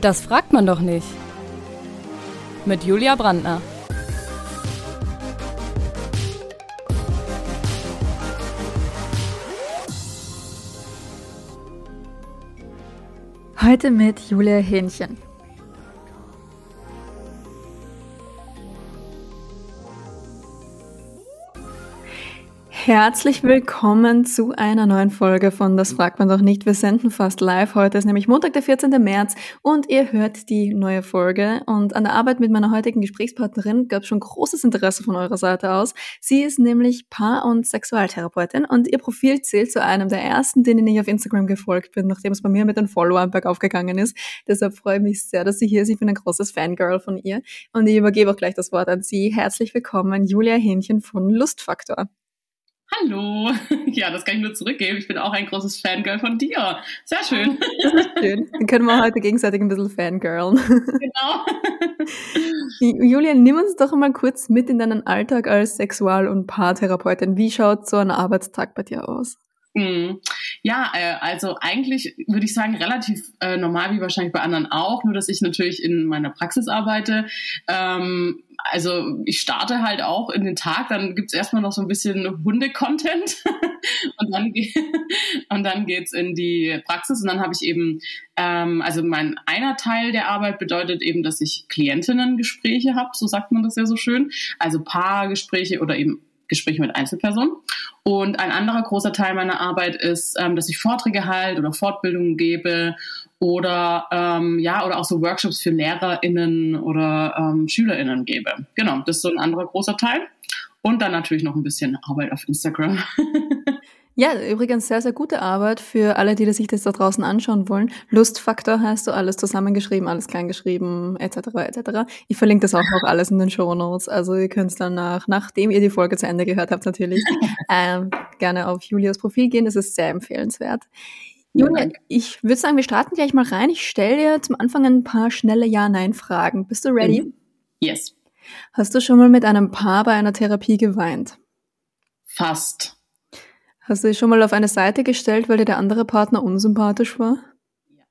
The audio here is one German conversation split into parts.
Das fragt man doch nicht. Mit Julia Brandner. Heute mit Julia Hähnchen. Herzlich willkommen zu einer neuen Folge von Das fragt man doch nicht. Wir senden fast live. Heute ist nämlich Montag, der 14. März und ihr hört die neue Folge. Und an der Arbeit mit meiner heutigen Gesprächspartnerin gab es schon großes Interesse von eurer Seite aus. Sie ist nämlich Paar- und Sexualtherapeutin und ihr Profil zählt zu einem der ersten, denen ich auf Instagram gefolgt bin, nachdem es bei mir mit den Followern bergauf gegangen ist. Deshalb freue ich mich sehr, dass sie hier ist. Ich bin ein großes Fangirl von ihr und ich übergebe auch gleich das Wort an Sie. Herzlich willkommen, Julia Hähnchen von Lustfaktor. Hallo. Ja, das kann ich nur zurückgeben. Ich bin auch ein großes Fangirl von dir. Sehr schön. Das ist schön. Dann können wir heute gegenseitig ein bisschen fangirlen. Genau. Julian, nimm uns doch mal kurz mit in deinen Alltag als Sexual- und Paartherapeutin. Wie schaut so ein Arbeitstag bei dir aus? Hm. Ja, äh, also eigentlich würde ich sagen, relativ äh, normal wie wahrscheinlich bei anderen auch, nur dass ich natürlich in meiner Praxis arbeite. Ähm, also ich starte halt auch in den Tag, dann gibt's erstmal noch so ein bisschen Hunde-Content und dann, und dann geht's in die Praxis und dann habe ich eben, ähm, also mein einer Teil der Arbeit bedeutet eben, dass ich Klientinnen-Gespräche habe, so sagt man das ja so schön, also Paargespräche oder eben Gespräche mit Einzelpersonen. Und ein anderer großer Teil meiner Arbeit ist, ähm, dass ich Vorträge halte oder Fortbildungen gebe oder ähm, ja oder auch so Workshops für LehrerInnen oder ähm, SchülerInnen gebe. Genau, das ist so ein anderer großer Teil. Und dann natürlich noch ein bisschen Arbeit auf Instagram. Ja, übrigens sehr, sehr gute Arbeit für alle, die sich das da draußen anschauen wollen. Lustfaktor heißt so alles zusammengeschrieben, alles kleingeschrieben, etc. etc. Ich verlinke das auch noch alles in den Show Notes. Also ihr könnt dann nach, nachdem ihr die Folge zu Ende gehört habt, natürlich ähm, gerne auf Julias Profil gehen. Das ist sehr empfehlenswert. Julia, ich würde sagen, wir starten gleich mal rein. Ich stelle dir zum Anfang ein paar schnelle Ja-Nein-Fragen. Bist du ready? Mhm. Yes. Hast du schon mal mit einem Paar bei einer Therapie geweint? Fast. Hast du dich schon mal auf eine Seite gestellt, weil dir der andere Partner unsympathisch war? Ja.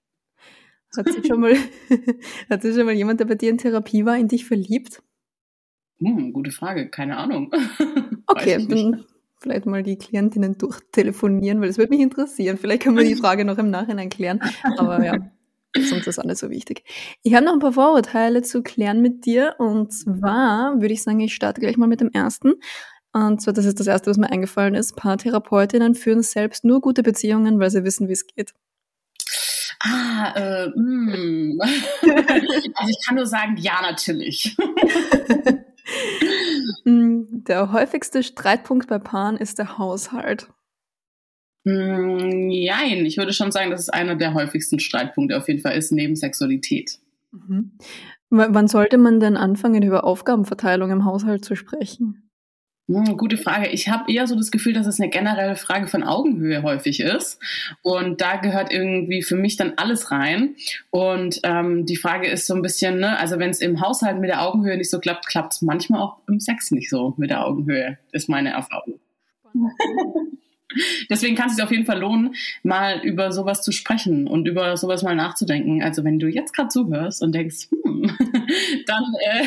Hat sich schon mal, hat sich schon mal jemand, der bei dir in Therapie war, in dich verliebt? Hm, gute Frage, keine Ahnung. okay, dann vielleicht mal die Klientinnen durchtelefonieren, weil es würde mich interessieren. Vielleicht können wir die Frage noch im Nachhinein klären. Aber ja, sonst ist alles so wichtig. Ich habe noch ein paar Vorurteile zu klären mit dir. Und zwar würde ich sagen, ich starte gleich mal mit dem ersten. Und zwar, das ist das Erste, was mir eingefallen ist. Paartherapeutinnen führen selbst nur gute Beziehungen, weil sie wissen, wie es geht. Ah, äh, mm. also ich kann nur sagen, ja, natürlich. Mm, der häufigste Streitpunkt bei Paaren ist der Haushalt. Nein, ich würde schon sagen, dass es einer der häufigsten Streitpunkte auf jeden Fall ist, neben Sexualität. Mhm. W wann sollte man denn anfangen, über Aufgabenverteilung im Haushalt zu sprechen? Hm, gute Frage. Ich habe eher so das Gefühl, dass es eine generelle Frage von Augenhöhe häufig ist. Und da gehört irgendwie für mich dann alles rein. Und ähm, die Frage ist so ein bisschen, ne, also wenn es im Haushalt mit der Augenhöhe nicht so klappt, klappt es manchmal auch im Sex nicht so mit der Augenhöhe, ist meine Erfahrung. Deswegen kann es sich auf jeden Fall lohnen, mal über sowas zu sprechen und über sowas mal nachzudenken. Also wenn du jetzt gerade zuhörst und denkst, hm, dann äh,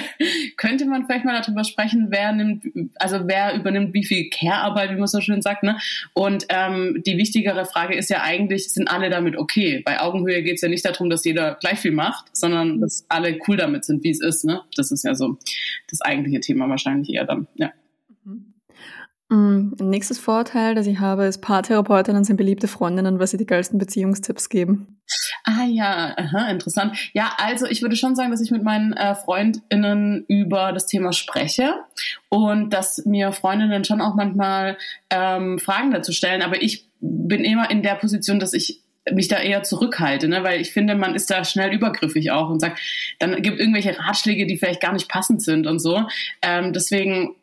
könnte man vielleicht mal darüber sprechen, wer nimmt, also wer übernimmt wie viel Care-Arbeit, wie man so schön sagt. Ne? Und ähm, die wichtigere Frage ist ja eigentlich, sind alle damit okay? Bei Augenhöhe geht es ja nicht darum, dass jeder gleich viel macht, sondern dass alle cool damit sind, wie es ist. Ne? Das ist ja so das eigentliche Thema wahrscheinlich eher dann. Ja. Mm, nächstes Vorteil, das ich habe, ist Paartherapeutinnen sind beliebte Freundinnen, weil sie die geilsten Beziehungstipps geben. Ah ja, aha, interessant. Ja, also ich würde schon sagen, dass ich mit meinen äh, Freundinnen über das Thema spreche und dass mir Freundinnen schon auch manchmal ähm, Fragen dazu stellen, aber ich bin immer in der Position, dass ich mich da eher zurückhalte, ne? weil ich finde, man ist da schnell übergriffig auch und sagt, dann gibt irgendwelche Ratschläge, die vielleicht gar nicht passend sind und so. Ähm, deswegen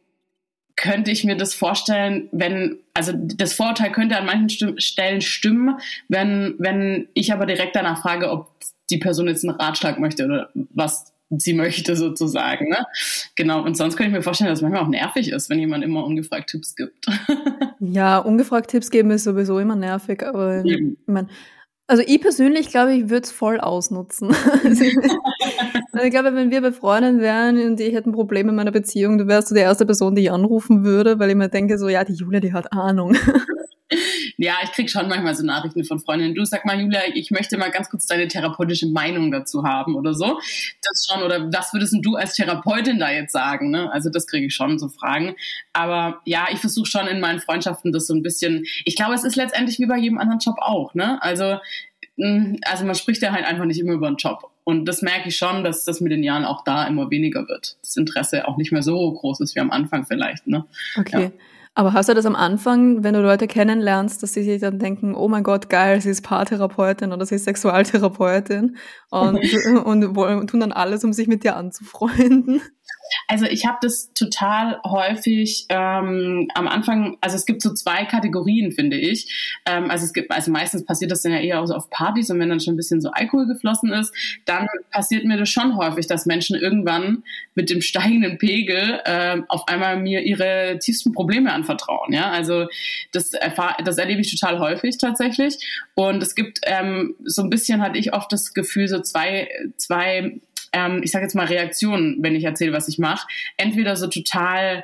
könnte ich mir das vorstellen, wenn, also das Vorurteil könnte an manchen Stimm Stellen stimmen, wenn, wenn ich aber direkt danach frage, ob die Person jetzt einen Ratschlag möchte oder was sie möchte sozusagen. Ne? Genau, und sonst könnte ich mir vorstellen, dass es manchmal auch nervig ist, wenn jemand immer ungefragt Tipps gibt. ja, ungefragt Tipps geben ist sowieso immer nervig, aber Eben. ich meine, Also ich persönlich glaube, ich würde es voll ausnutzen. Also ich glaube, wenn wir befreundet wären und ich hätte ein Problem in meiner Beziehung, du wärst du die erste Person, die ich anrufen würde, weil ich mir denke, so ja, die Julia, die hat Ahnung. Ja, ich krieg schon manchmal so Nachrichten von Freundinnen. Du sag mal, Julia, ich möchte mal ganz kurz deine therapeutische Meinung dazu haben oder so. Das schon, oder was würdest du als Therapeutin da jetzt sagen? Ne? Also das kriege ich schon, so Fragen. Aber ja, ich versuche schon in meinen Freundschaften das so ein bisschen. Ich glaube, es ist letztendlich wie bei jedem anderen Job auch. Ne? Also, hm, also man spricht ja halt einfach nicht immer über einen Job. Und das merke ich schon, dass das mit den Jahren auch da immer weniger wird. Das Interesse auch nicht mehr so groß ist wie am Anfang vielleicht. Ne? Okay. Ja. Aber hast du das am Anfang, wenn du Leute kennenlernst, dass sie sich dann denken, oh mein Gott, geil, sie ist Paartherapeutin oder sie ist Sexualtherapeutin und, und, und tun dann alles, um sich mit dir anzufreunden? Also ich habe das total häufig ähm, am Anfang, also es gibt so zwei Kategorien, finde ich. Ähm, also es gibt, also meistens passiert das dann ja eher so auf Partys und wenn dann schon ein bisschen so Alkohol geflossen ist, dann passiert mir das schon häufig, dass Menschen irgendwann mit dem steigenden Pegel äh, auf einmal mir ihre tiefsten Probleme anvertrauen. Ja, also das erfahr das erlebe ich total häufig tatsächlich. Und es gibt ähm, so ein bisschen hatte ich oft das Gefühl, so zwei, zwei ähm, ich sage jetzt mal Reaktionen, wenn ich erzähle, was ich mache. Entweder so total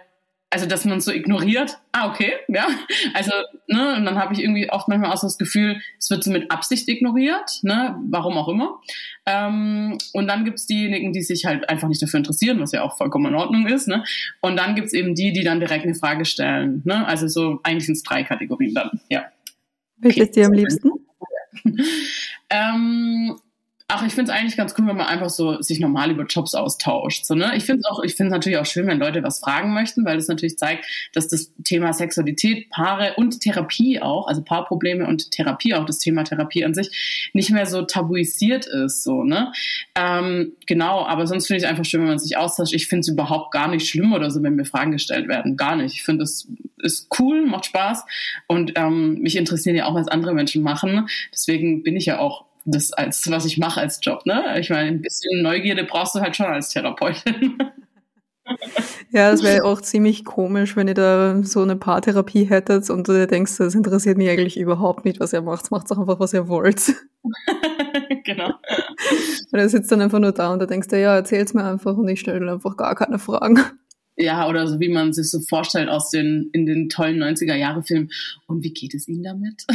also dass man so ignoriert, ah, okay, ja. Also, ne, und dann habe ich irgendwie oft manchmal auch so das Gefühl, es wird so mit Absicht ignoriert, ne, warum auch immer. Ähm, und dann gibt's diejenigen, die sich halt einfach nicht dafür interessieren, was ja auch vollkommen in Ordnung ist, ne? Und dann gibt's eben die, die dann direkt eine Frage stellen. Ne? Also so eigentlich sind es drei Kategorien dann, ja. Welches okay. dir am liebsten? ähm, Ach, ich finde es eigentlich ganz cool, wenn man einfach so sich normal über Jobs austauscht. So, ne? Ich finde es natürlich auch schön, wenn Leute was fragen möchten, weil das natürlich zeigt, dass das Thema Sexualität, Paare und Therapie auch, also Paarprobleme und Therapie, auch das Thema Therapie an sich, nicht mehr so tabuisiert ist. So, ne? Ähm, genau, aber sonst finde ich es einfach schön, wenn man sich austauscht. Ich finde es überhaupt gar nicht schlimm oder so, wenn mir Fragen gestellt werden. Gar nicht. Ich finde es ist cool, macht Spaß und ähm, mich interessieren ja auch, was andere Menschen machen. Deswegen bin ich ja auch das als was ich mache als Job. Ne? Ich meine, ein bisschen Neugierde brauchst du halt schon als Therapeutin. Ja, das wäre auch ziemlich komisch, wenn ihr da so eine Paartherapie hättet und du denkst, das interessiert mich eigentlich überhaupt nicht, was ihr macht. Macht doch einfach, was ihr wollt. genau. Und er sitzt dann einfach nur da und da denkst du, ja, erzähl's mir einfach und ich stelle einfach gar keine Fragen. Ja, oder so wie man sich so vorstellt aus den, in den tollen 90er-Jahre-Filmen. Und wie geht es Ihnen damit?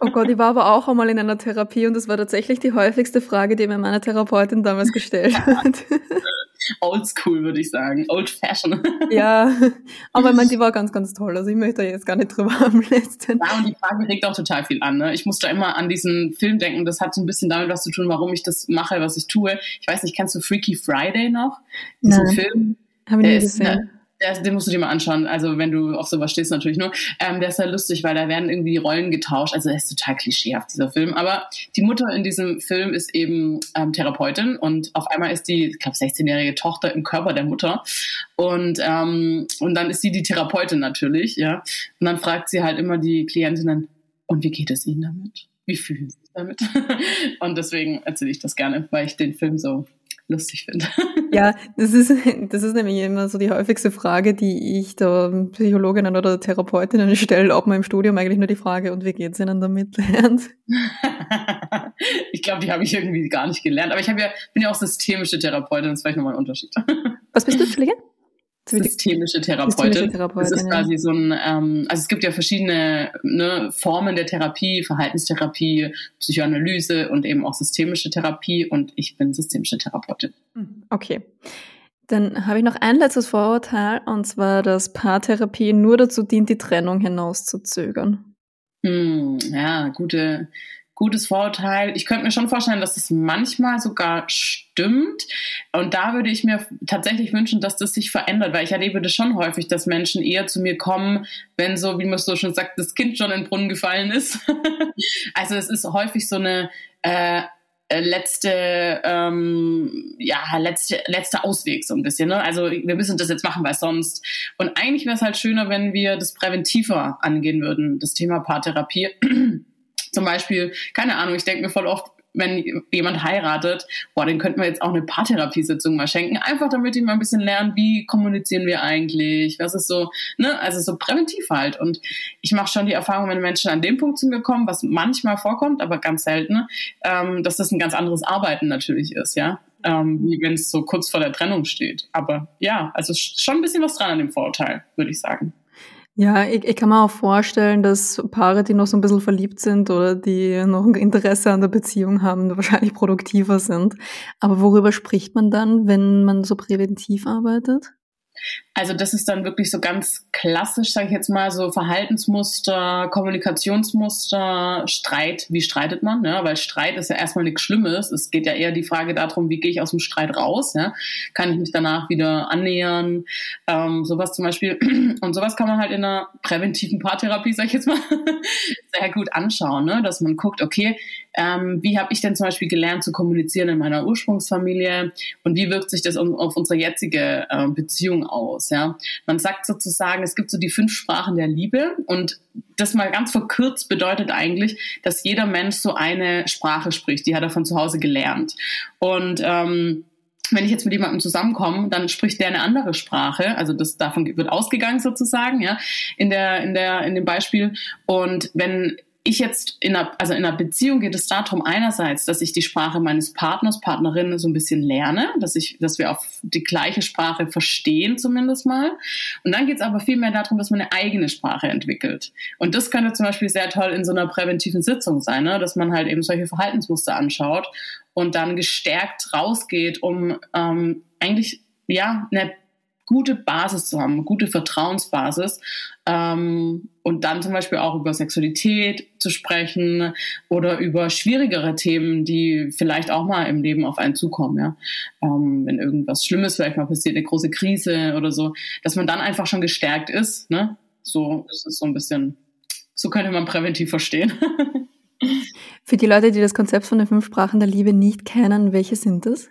Oh Gott, ich war aber auch einmal in einer Therapie und das war tatsächlich die häufigste Frage, die mir meine Therapeutin damals gestellt hat. Oldschool, würde ich sagen. Old Fashion. Ja, aber ich meine, die war ganz, ganz toll. Also ich möchte jetzt gar nicht drüber haben letzten. Ja, und die Frage regt auch total viel an. Ne? Ich musste immer an diesen Film denken. Das hat so ein bisschen damit was zu tun, warum ich das mache, was ich tue. Ich weiß nicht, kennst du Freaky Friday noch? Diesen Nein. Film? Habe ich nie gesehen. Eine, der, den musst du dir mal anschauen. Also wenn du auf sowas stehst natürlich nur. Ähm, der ist ja lustig, weil da werden irgendwie die Rollen getauscht. Also der ist total klischeehaft, dieser Film. Aber die Mutter in diesem Film ist eben ähm, Therapeutin und auf einmal ist die, ich glaube, 16-jährige Tochter im Körper der Mutter. Und, ähm, und dann ist sie die Therapeutin natürlich, ja. Und dann fragt sie halt immer die Klientinnen, und wie geht es Ihnen damit? Wie fühlen Sie sich damit? und deswegen erzähle ich das gerne, weil ich den Film so lustig finde. Ja, das ist, das ist nämlich immer so die häufigste Frage, die ich da Psychologinnen oder Therapeutinnen stelle, ob man im Studium eigentlich nur die Frage, und wie geht es ihnen damit lernt? ich glaube, die habe ich irgendwie gar nicht gelernt. Aber ich ja, bin ja auch systemische Therapeutin, das ist vielleicht nochmal ein Unterschied. Was bist du, Entschuldige? Systemische Therapeutin. Systemische Therapeutin. Das ist quasi so ein, ähm, also es gibt ja verschiedene ne, Formen der Therapie, Verhaltenstherapie, Psychoanalyse und eben auch systemische Therapie und ich bin systemische Therapeutin. Hm, okay. Dann habe ich noch ein letztes Vorurteil und zwar, dass Paartherapie nur dazu dient, die Trennung hinauszuzögern. Hm, ja, gute, gutes Vorurteil. Ich könnte mir schon vorstellen, dass es manchmal sogar stimmt. Und da würde ich mir tatsächlich wünschen, dass das sich verändert, weil ich erlebe das schon häufig, dass Menschen eher zu mir kommen, wenn so, wie man so schon sagt, das Kind schon in den Brunnen gefallen ist. also es ist häufig so eine äh, letzte, ähm, ja, letzte, letzte Ausweg so ein bisschen. Ne? Also wir müssen das jetzt machen, weil sonst. Und eigentlich wäre es halt schöner, wenn wir das präventiver angehen würden, das Thema Paartherapie Zum Beispiel, keine Ahnung, ich denke mir voll oft, wenn jemand heiratet, boah, den könnten wir jetzt auch eine Paartherapiesitzung mal schenken, einfach damit die mal ein bisschen lernen, wie kommunizieren wir eigentlich, was ist so, ne, also so präventiv halt. Und ich mache schon die Erfahrung, wenn Menschen an dem Punkt zu mir kommen, was manchmal vorkommt, aber ganz selten, ähm, dass das ein ganz anderes Arbeiten natürlich ist, ja. Ähm, wie wenn es so kurz vor der Trennung steht. Aber ja, also schon ein bisschen was dran an dem Vorurteil, würde ich sagen. Ja, ich, ich kann mir auch vorstellen, dass Paare, die noch so ein bisschen verliebt sind oder die noch ein Interesse an der Beziehung haben, wahrscheinlich produktiver sind. Aber worüber spricht man dann, wenn man so präventiv arbeitet? Also das ist dann wirklich so ganz klassisch, sage ich jetzt mal, so Verhaltensmuster, Kommunikationsmuster, Streit. Wie streitet man? Ja? Weil Streit ist ja erstmal nichts Schlimmes. Es geht ja eher die Frage darum, wie gehe ich aus dem Streit raus? Ja? Kann ich mich danach wieder annähern? Ähm, sowas zum Beispiel. Und sowas kann man halt in einer präventiven Paartherapie, sage ich jetzt mal, sehr gut anschauen, ne? dass man guckt, okay, ähm, wie habe ich denn zum Beispiel gelernt zu kommunizieren in meiner Ursprungsfamilie und wie wirkt sich das auf unsere jetzige äh, Beziehung aus? Ja, man sagt sozusagen, es gibt so die fünf Sprachen der Liebe und das mal ganz verkürzt bedeutet eigentlich, dass jeder Mensch so eine Sprache spricht. Die hat er von zu Hause gelernt und ähm, wenn ich jetzt mit jemandem zusammenkomme, dann spricht der eine andere Sprache. Also das davon wird ausgegangen sozusagen, ja, in der in der in dem Beispiel. Und wenn ich jetzt in einer, also in einer Beziehung geht es darum einerseits, dass ich die Sprache meines Partners, Partnerin so ein bisschen lerne, dass ich, dass wir auf die gleiche Sprache verstehen zumindest mal. Und dann geht es aber viel mehr darum, dass man eine eigene Sprache entwickelt. Und das könnte zum Beispiel sehr toll in so einer präventiven Sitzung sein, ne? dass man halt eben solche Verhaltensmuster anschaut und dann gestärkt rausgeht, um ähm, eigentlich ja eine gute Basis zu haben, gute Vertrauensbasis ähm, und dann zum Beispiel auch über Sexualität zu sprechen oder über schwierigere Themen, die vielleicht auch mal im Leben auf einen zukommen, ja, ähm, wenn irgendwas Schlimmes vielleicht mal passiert, eine große Krise oder so, dass man dann einfach schon gestärkt ist, ne? So ist es so ein bisschen, so könnte man präventiv verstehen. Für die Leute, die das Konzept von den fünf Sprachen der Liebe nicht kennen, welche sind das?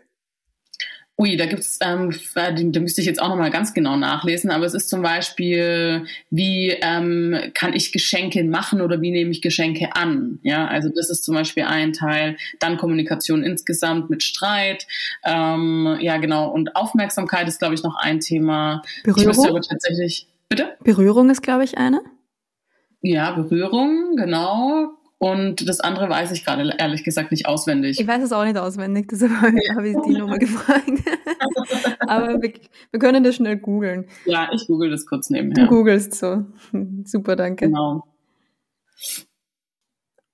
Ui, da gibt's, ähm, da müsste ich jetzt auch nochmal ganz genau nachlesen, aber es ist zum Beispiel, wie ähm, kann ich Geschenke machen oder wie nehme ich Geschenke an? Ja, also das ist zum Beispiel ein Teil. Dann Kommunikation insgesamt mit Streit. Ähm, ja, genau. Und Aufmerksamkeit ist, glaube ich, noch ein Thema. Berührung? Ich aber tatsächlich, bitte? Berührung ist, glaube ich, eine. Ja, Berührung, genau. Und das andere weiß ich gerade ehrlich gesagt nicht auswendig. Ich weiß es auch nicht auswendig, deshalb habe ich die Nummer gefragt. Aber wir, wir, können das schnell googeln. Ja, ich google das kurz nebenher. Du googelst so. Super, danke. Genau.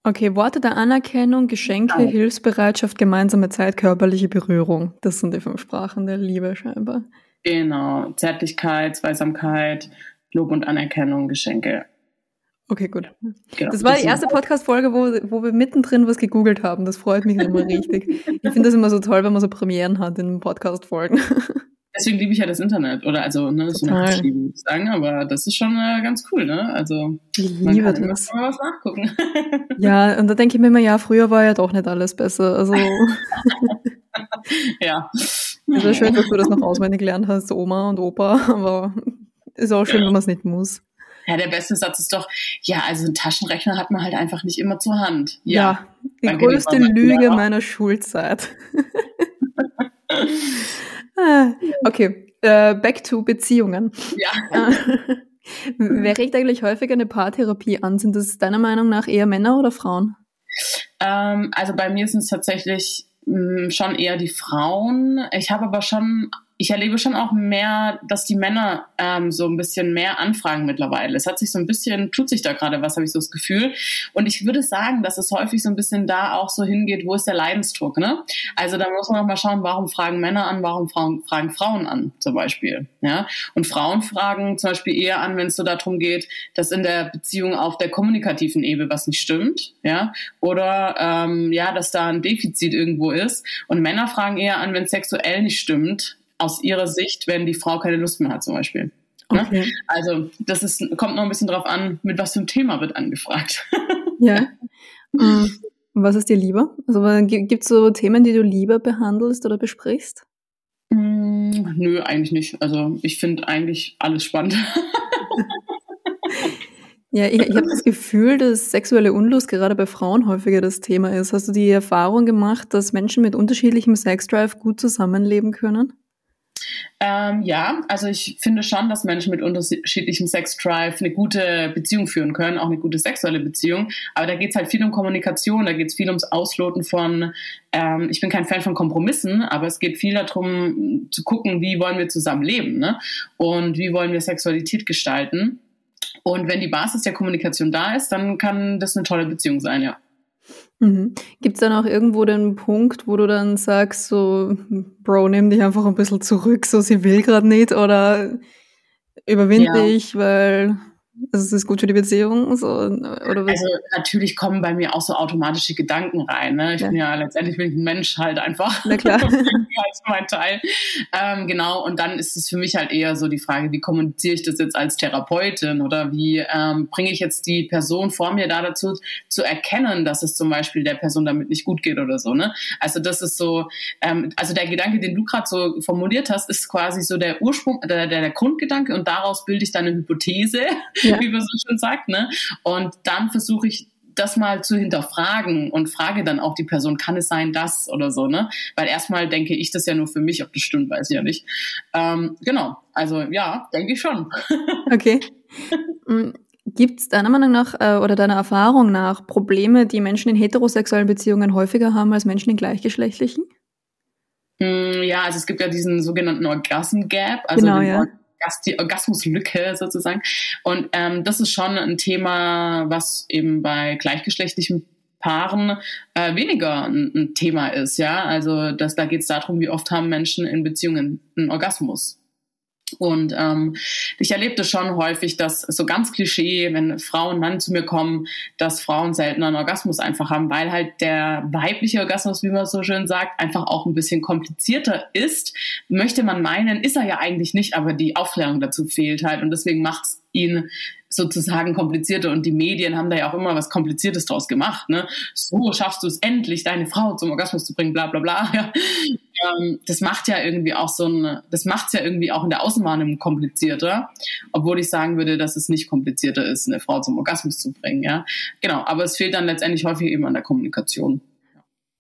Okay, Worte der Anerkennung, Geschenke, ja. Hilfsbereitschaft, gemeinsame Zeit, körperliche Berührung. Das sind die fünf Sprachen der Liebe scheinbar. Genau. Zärtlichkeit, Zweisamkeit, Lob und Anerkennung, Geschenke. Okay, gut. Genau, das war die erste Podcast-Folge, wo, wo wir mittendrin was gegoogelt haben. Das freut mich immer richtig. Ich finde das immer so toll, wenn man so Premieren hat in Podcast-Folgen. Deswegen liebe ich ja das Internet. Oder also, ne, das Total. ist ich sagen, aber das ist schon äh, ganz cool, ne? Also ich man liebe kann das. Immer was nachgucken. Ja, und da denke ich mir immer, ja, früher war ja doch nicht alles besser. Also ja. Es ist schön, dass du das noch auswendig gelernt hast, Oma und Opa, aber ist auch schön, ja. wenn man es nicht muss. Ja, der beste Satz ist doch, ja, also einen Taschenrechner hat man halt einfach nicht immer zur Hand. Ja, ja die größte Lüge meiner Schulzeit. Ah, okay, äh, back to Beziehungen. Ja. Wer regt eigentlich häufiger eine Paartherapie an? Sind das deiner Meinung nach eher Männer oder Frauen? Ähm, also bei mir sind es tatsächlich mh, mm, schon eher die Frauen. Ich habe aber schon ich erlebe schon auch mehr, dass die Männer ähm, so ein bisschen mehr anfragen mittlerweile. Es hat sich so ein bisschen, tut sich da gerade was, habe ich so das Gefühl. Und ich würde sagen, dass es häufig so ein bisschen da auch so hingeht, wo ist der Leidensdruck, ne? Also da muss man auch mal schauen, warum fragen Männer an, warum Frauen, fragen Frauen an, zum Beispiel. Ja? Und Frauen fragen zum Beispiel eher an, wenn es so darum geht, dass in der Beziehung auf der kommunikativen Ebene was nicht stimmt, ja, oder ähm, ja, dass da ein Defizit irgendwo ist. Und Männer fragen eher an, wenn es sexuell nicht stimmt aus ihrer Sicht, wenn die Frau keine Lust mehr hat zum Beispiel. Ne? Okay. Also das ist, kommt noch ein bisschen drauf an, mit was für einem Thema wird angefragt. Ja. Mm, was ist dir lieber? Also gibt es so Themen, die du lieber behandelst oder besprichst? Mm, nö, eigentlich nicht. Also ich finde eigentlich alles spannend. Ja, ich, ich habe das Gefühl, dass sexuelle Unlust gerade bei Frauen häufiger das Thema ist. Hast du die Erfahrung gemacht, dass Menschen mit unterschiedlichem Sexdrive gut zusammenleben können? Ähm, ja, also ich finde schon, dass Menschen mit unterschiedlichem Sexdrive eine gute Beziehung führen können, auch eine gute sexuelle Beziehung. Aber da geht es halt viel um Kommunikation, da geht es viel ums Ausloten von, ähm, ich bin kein Fan von Kompromissen, aber es geht viel darum zu gucken, wie wollen wir zusammen leben ne? und wie wollen wir Sexualität gestalten. Und wenn die Basis der Kommunikation da ist, dann kann das eine tolle Beziehung sein, ja. Mhm. Gibt es dann auch irgendwo den Punkt, wo du dann sagst, so, Bro, nimm dich einfach ein bisschen zurück, so sie will gerade nicht oder überwinde ja. dich, weil also es ist gut für die Beziehung? So, oder also natürlich kommen bei mir auch so automatische Gedanken rein. Ne? Ich ja. bin ja letztendlich bin ich ein Mensch halt einfach. Na klar. ist mein Teil. Ähm, genau, und dann ist es für mich halt eher so die Frage, wie kommuniziere ich das jetzt als Therapeutin oder wie ähm, bringe ich jetzt die Person vor mir da dazu zu erkennen, dass es zum Beispiel der Person damit nicht gut geht oder so. Ne? Also das ist so, ähm, also der Gedanke, den du gerade so formuliert hast, ist quasi so der Ursprung, der, der, der Grundgedanke und daraus bilde ich dann eine Hypothese ja. wie man so schön sagt. Ne? Und dann versuche ich das mal zu hinterfragen und frage dann auch die Person, kann es sein, das oder so, ne? Weil erstmal denke ich das ja nur für mich, ob das stimmt, weiß ich ja nicht. Ähm, genau, also ja, denke ich schon. Okay. Mm, Gibt es deiner Meinung nach äh, oder deiner Erfahrung nach Probleme, die Menschen in heterosexuellen Beziehungen häufiger haben als Menschen in gleichgeschlechtlichen? Mm, ja, also es gibt ja diesen sogenannten Orgasm Gap, also genau, ja die Orgasmuslücke sozusagen. Und ähm, das ist schon ein Thema, was eben bei gleichgeschlechtlichen Paaren äh, weniger ein, ein, Thema ist, ja. Also das, da geht es darum, wie oft haben Menschen in Beziehungen einen Orgasmus. Und ähm, ich erlebe das schon häufig, dass so ganz Klischee, wenn Frauen dann zu mir kommen, dass Frauen seltener einen Orgasmus einfach haben, weil halt der weibliche Orgasmus, wie man so schön sagt, einfach auch ein bisschen komplizierter ist. Möchte man meinen, ist er ja eigentlich nicht, aber die Aufklärung dazu fehlt halt und deswegen macht es ihn sozusagen komplizierter und die Medien haben da ja auch immer was Kompliziertes draus gemacht. Ne? So schaffst du es endlich, deine Frau zum Orgasmus zu bringen, bla bla bla. Ja. Ähm, das macht ja irgendwie auch so ein, das macht es ja irgendwie auch in der Außenwahrnehmung komplizierter, obwohl ich sagen würde, dass es nicht komplizierter ist, eine Frau zum Orgasmus zu bringen. Ja, genau. Aber es fehlt dann letztendlich häufig eben an der Kommunikation.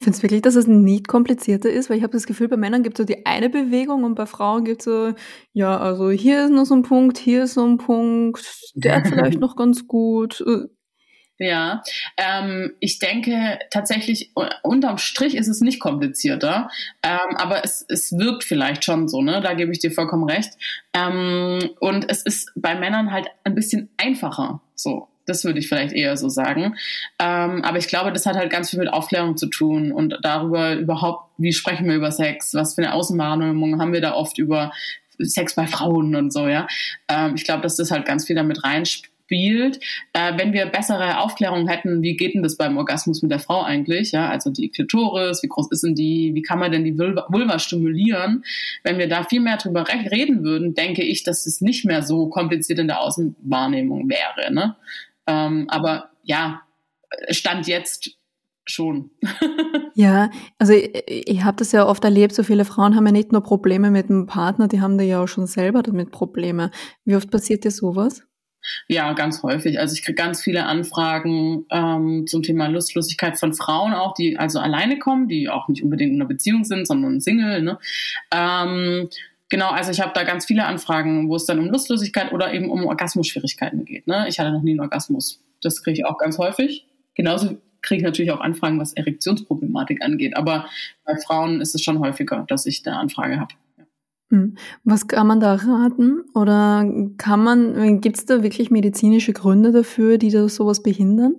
Findest du wirklich, dass es nicht komplizierter ist? Weil ich habe das Gefühl, bei Männern gibt es so die eine Bewegung und bei Frauen gibt es so, ja, also hier ist noch so ein Punkt, hier ist so ein Punkt, der vielleicht noch ganz gut. Ja, ähm, ich denke tatsächlich, unterm Strich ist es nicht komplizierter, ähm, aber es, es wirkt vielleicht schon so, ne? Da gebe ich dir vollkommen recht. Ähm, und es ist bei Männern halt ein bisschen einfacher, so. Das würde ich vielleicht eher so sagen. Ähm, aber ich glaube, das hat halt ganz viel mit Aufklärung zu tun und darüber überhaupt, wie sprechen wir über Sex, was für eine Außenwahrnehmung haben wir da oft über Sex bei Frauen und so, ja. Ähm, ich glaube, dass das halt ganz viel damit reinspielt spielt. Äh, wenn wir bessere Aufklärung hätten, wie geht denn das beim Orgasmus mit der Frau eigentlich? Ja, also die Klitoris, wie groß ist denn die, wie kann man denn die Vulva, Vulva stimulieren? Wenn wir da viel mehr drüber reden würden, denke ich, dass es nicht mehr so kompliziert in der Außenwahrnehmung wäre. Ne? Ähm, aber ja, Stand jetzt schon. ja, also ich, ich habe das ja oft erlebt, so viele Frauen haben ja nicht nur Probleme mit dem Partner, die haben da ja auch schon selber damit Probleme. Wie oft passiert dir sowas? Ja, ganz häufig. Also ich kriege ganz viele Anfragen ähm, zum Thema Lustlosigkeit von Frauen auch, die also alleine kommen, die auch nicht unbedingt in einer Beziehung sind, sondern Single. Ne? Ähm, genau, also ich habe da ganz viele Anfragen, wo es dann um Lustlosigkeit oder eben um Orgasmusschwierigkeiten geht. Ne? Ich hatte noch nie einen Orgasmus. Das kriege ich auch ganz häufig. Genauso kriege ich natürlich auch Anfragen, was Erektionsproblematik angeht. Aber bei Frauen ist es schon häufiger, dass ich da Anfrage habe. Hm. Was kann man da raten? Oder kann man, gibt es da wirklich medizinische Gründe dafür, die da sowas behindern?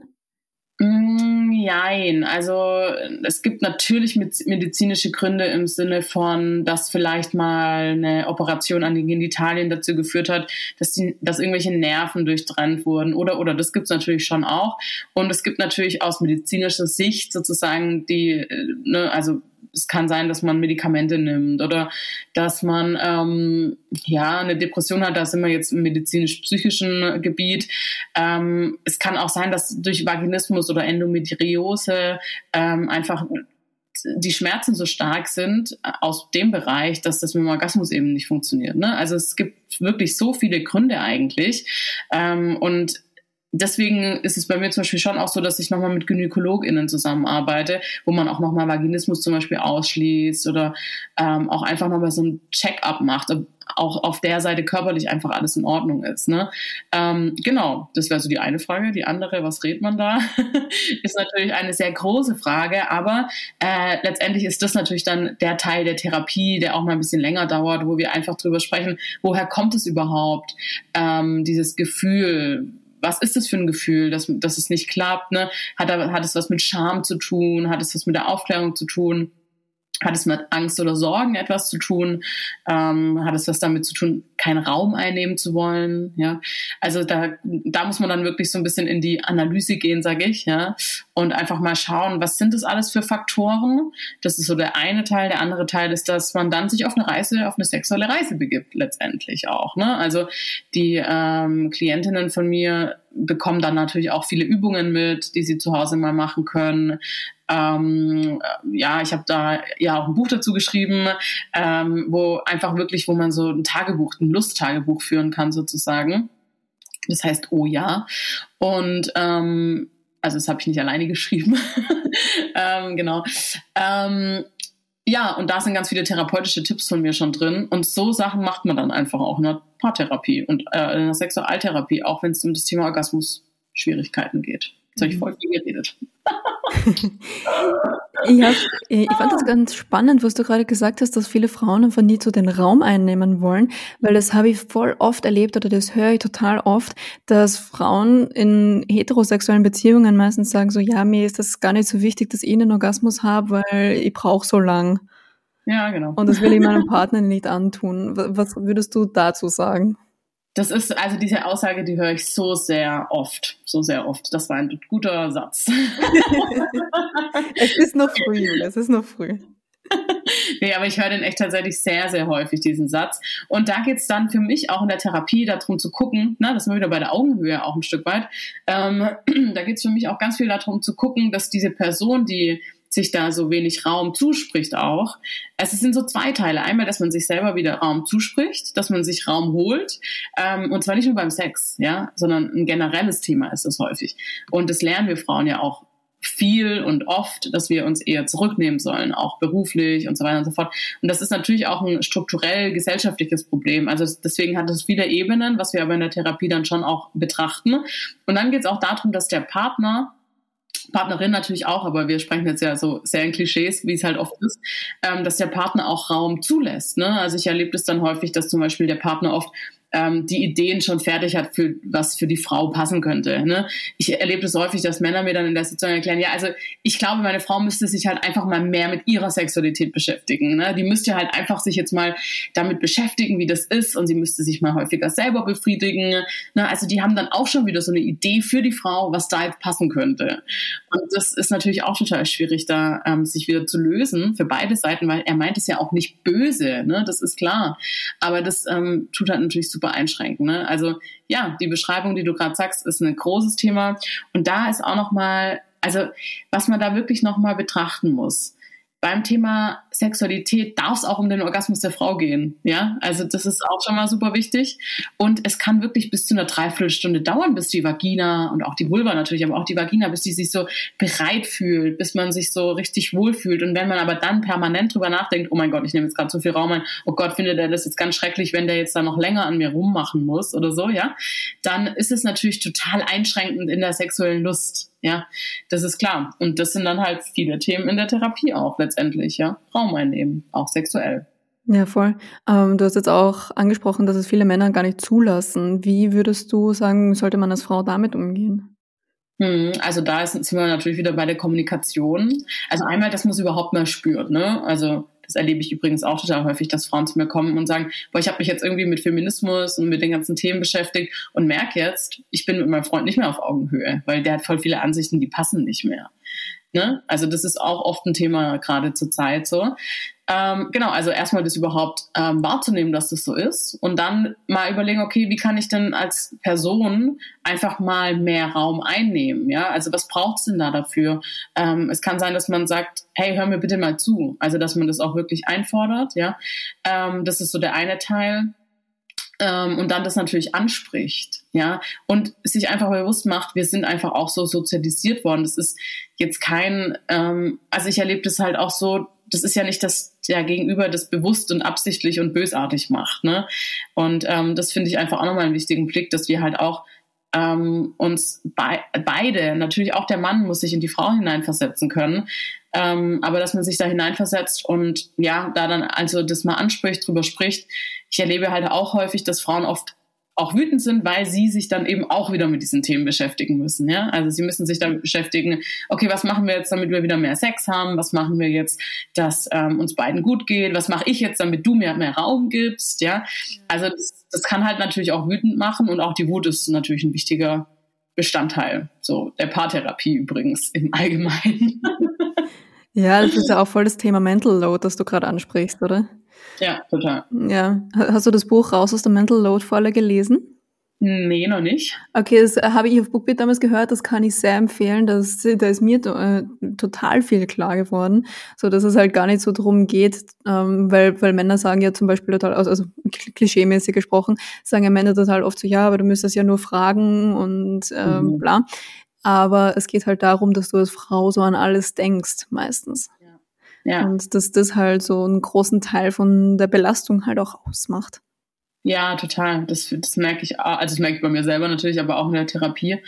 Nein, mm, also es gibt natürlich medizinische Gründe im Sinne von, dass vielleicht mal eine Operation an den Genitalien dazu geführt hat, dass, die, dass irgendwelche Nerven durchtrennt wurden oder oder das gibt es natürlich schon auch. Und es gibt natürlich aus medizinischer Sicht sozusagen die, äh, ne, also es kann sein, dass man Medikamente nimmt oder dass man ähm, ja eine Depression hat. Da sind wir jetzt im medizinisch-psychischen Gebiet. Ähm, es kann auch sein, dass durch Vaginismus oder Endometriose ähm, einfach die Schmerzen so stark sind aus dem Bereich, dass das mit dem Orgasmus eben nicht funktioniert. Ne? Also es gibt wirklich so viele Gründe eigentlich. Ähm, und deswegen ist es bei mir zum Beispiel schon auch so, dass ich nochmal mit GynäkologInnen zusammenarbeite, wo man auch nochmal Vaginismus zum Beispiel ausschließt oder ähm, auch einfach nochmal so ein Check-up macht, ob auch auf der Seite körperlich einfach alles in Ordnung ist. Ne? Ähm, genau, das wäre so die eine Frage. Die andere, was redet man da, ist natürlich eine sehr große Frage, aber äh, letztendlich ist das natürlich dann der Teil der Therapie, der auch mal ein bisschen länger dauert, wo wir einfach drüber sprechen, woher kommt es überhaupt, ähm, dieses Gefühl, was ist das für ein Gefühl, dass, dass es nicht klappt? Ne? Hat, hat es was mit Scham zu tun? Hat es was mit der Aufklärung zu tun? Hat es mit Angst oder Sorgen etwas zu tun? Ähm, hat es was damit zu tun, keinen Raum einnehmen zu wollen? Ja, also da, da muss man dann wirklich so ein bisschen in die Analyse gehen, sage ich, ja, und einfach mal schauen, was sind das alles für Faktoren? Das ist so der eine Teil. Der andere Teil ist, dass man dann sich auf eine Reise, auf eine sexuelle Reise begibt, letztendlich auch. Ne? Also die ähm, Klientinnen von mir bekommen dann natürlich auch viele Übungen mit, die sie zu Hause mal machen können. Ähm, ja, ich habe da ja auch ein Buch dazu geschrieben, ähm, wo einfach wirklich, wo man so ein Tagebuch, ein Lusttagebuch führen kann sozusagen. Das heißt Oh ja. Und ähm, also das habe ich nicht alleine geschrieben. ähm, genau. Ähm, ja, und da sind ganz viele therapeutische Tipps von mir schon drin. Und so Sachen macht man dann einfach auch in der Paartherapie und äh, in der Sexualtherapie, auch wenn es um das Thema Orgasmus Schwierigkeiten geht. Jetzt habe ich voll viel geredet. ja, ich fand das ganz spannend, was du gerade gesagt hast, dass viele Frauen einfach nie so den Raum einnehmen wollen, weil das habe ich voll oft erlebt oder das höre ich total oft, dass Frauen in heterosexuellen Beziehungen meistens sagen so, ja, mir ist das gar nicht so wichtig, dass ich einen Orgasmus habe, weil ich brauche so lang. Ja, genau. Und das will ich meinem Partner nicht antun. Was würdest du dazu sagen? Das ist also diese Aussage, die höre ich so sehr oft, so sehr oft. Das war ein guter Satz. es ist noch früh, es ist noch früh. nee, aber ich höre den echt tatsächlich sehr, sehr häufig, diesen Satz. Und da geht es dann für mich auch in der Therapie darum zu gucken, na, das sind wir wieder bei der Augenhöhe auch ein Stück weit, ähm, da geht es für mich auch ganz viel darum zu gucken, dass diese Person, die sich da so wenig Raum zuspricht auch. Es sind so zwei Teile. Einmal, dass man sich selber wieder Raum zuspricht, dass man sich Raum holt. Ähm, und zwar nicht nur beim Sex, ja, sondern ein generelles Thema ist das häufig. Und das lernen wir Frauen ja auch viel und oft, dass wir uns eher zurücknehmen sollen, auch beruflich und so weiter und so fort. Und das ist natürlich auch ein strukturell gesellschaftliches Problem. Also deswegen hat es viele Ebenen, was wir aber in der Therapie dann schon auch betrachten. Und dann geht es auch darum, dass der Partner Partnerin natürlich auch, aber wir sprechen jetzt ja so sehr in Klischees, wie es halt oft ist, ähm, dass der Partner auch Raum zulässt. Ne? Also ich erlebe es dann häufig, dass zum Beispiel der Partner oft ähm, die Ideen schon fertig hat, für was für die Frau passen könnte. Ne? Ich erlebe das häufig, dass Männer mir dann in der Sitzung erklären, ja, also ich glaube, meine Frau müsste sich halt einfach mal mehr mit ihrer Sexualität beschäftigen. Ne? Die müsste halt einfach sich jetzt mal damit beschäftigen, wie das ist und sie müsste sich mal häufiger selber befriedigen. Ne? Also die haben dann auch schon wieder so eine Idee für die Frau, was da jetzt passen könnte. Und das ist natürlich auch total schwierig, da ähm, sich wieder zu lösen für beide Seiten, weil er meint es ja auch nicht böse, ne? das ist klar. Aber das ähm, tut halt natürlich super einschränken. Ne? Also ja, die Beschreibung, die du gerade sagst, ist ein großes Thema. Und da ist auch noch mal, also was man da wirklich noch mal betrachten muss beim Thema Sexualität darf es auch um den Orgasmus der Frau gehen. Ja, also das ist auch schon mal super wichtig. Und es kann wirklich bis zu einer Dreiviertelstunde dauern, bis die Vagina und auch die Vulva natürlich, aber auch die Vagina, bis die sich so bereit fühlt, bis man sich so richtig wohlfühlt. Und wenn man aber dann permanent drüber nachdenkt, oh mein Gott, ich nehme jetzt gerade so viel Raum ein, oh Gott, findet er das jetzt ganz schrecklich, wenn der jetzt da noch länger an mir rummachen muss oder so, ja, dann ist es natürlich total einschränkend in der sexuellen Lust. Ja, das ist klar. Und das sind dann halt viele Themen in der Therapie auch letztendlich, ja. Raum einnehmen, auch sexuell. Ja, voll. Ähm, du hast jetzt auch angesprochen, dass es viele Männer gar nicht zulassen. Wie würdest du sagen, sollte man als Frau damit umgehen? Hm, also da sind wir natürlich wieder bei der Kommunikation. Also einmal, dass man es überhaupt mal spürt, ne? Also das erlebe ich übrigens auch total häufig, dass Frauen zu mir kommen und sagen, boah, ich habe mich jetzt irgendwie mit Feminismus und mit den ganzen Themen beschäftigt und merke jetzt, ich bin mit meinem Freund nicht mehr auf Augenhöhe, weil der hat voll viele Ansichten, die passen nicht mehr. Ne? Also das ist auch oft ein Thema gerade zur Zeit so. Ähm, genau, also erstmal das überhaupt ähm, wahrzunehmen, dass das so ist und dann mal überlegen, okay, wie kann ich denn als Person einfach mal mehr Raum einnehmen? Ja, also was braucht es denn da dafür? Ähm, es kann sein, dass man sagt, hey, hör mir bitte mal zu. Also dass man das auch wirklich einfordert. Ja, ähm, das ist so der eine Teil. ähm, und dann das natürlich anspricht, ja, und sich einfach bewusst macht, wir sind einfach auch so sozialisiert worden. Das ist jetzt kein, ähm, also ich erlebe das halt auch so, das ist ja nicht, dass der Gegenüber das bewusst und absichtlich und bösartig macht, ne? Und ähm, das finde ich einfach auch nochmal einen wichtigen Blick, dass wir halt auch ähm, uns be beide, natürlich auch der Mann muss sich in die Frau hineinversetzen können, ähm, aber dass man sich da hineinversetzt und ja, da dann also das mal anspricht, drüber spricht. Ich erlebe halt auch häufig, dass Frauen oft auch wütend sind, weil sie sich dann eben auch wieder mit diesen Themen beschäftigen müssen. Ja? Also sie müssen sich damit beschäftigen, okay, was machen wir jetzt, damit wir wieder mehr Sex haben? Was machen wir jetzt, dass ähm, uns beiden gut geht? Was mache ich jetzt, damit du mir mehr Raum gibst? Ja, also das, das kann halt natürlich auch wütend machen und auch die Wut ist natürlich ein wichtiger Bestandteil so der Paartherapie übrigens im Allgemeinen. Ja, das ist ja auch voll das Thema Mental Load, das du gerade ansprichst, oder? Ja, total. Ja. Hast du das Buch Raus aus der Mental Load-Falle gelesen? Nee, noch nicht. Okay, das habe ich auf Bookbeat damals gehört, das kann ich sehr empfehlen. Das, da ist mir äh, total viel klar geworden, so dass es halt gar nicht so drum geht, ähm, weil, weil Männer sagen ja zum Beispiel total, also, also klischeemäßig gesprochen, sagen ja Männer total oft so, ja, aber du müsstest ja nur fragen und ähm, mhm. bla. Aber es geht halt darum, dass du als Frau so an alles denkst, meistens. Ja. Und dass das halt so einen großen Teil von der Belastung halt auch ausmacht. Ja, total. Das, das merke ich, also das merke ich bei mir selber natürlich, aber auch in der Therapie.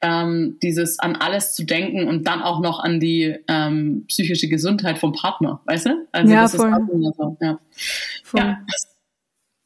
Ähm, dieses an alles zu denken und dann auch noch an die ähm, psychische Gesundheit vom Partner, weißt du? Also ja, das voll. ist auch so, ja. Voll. ja.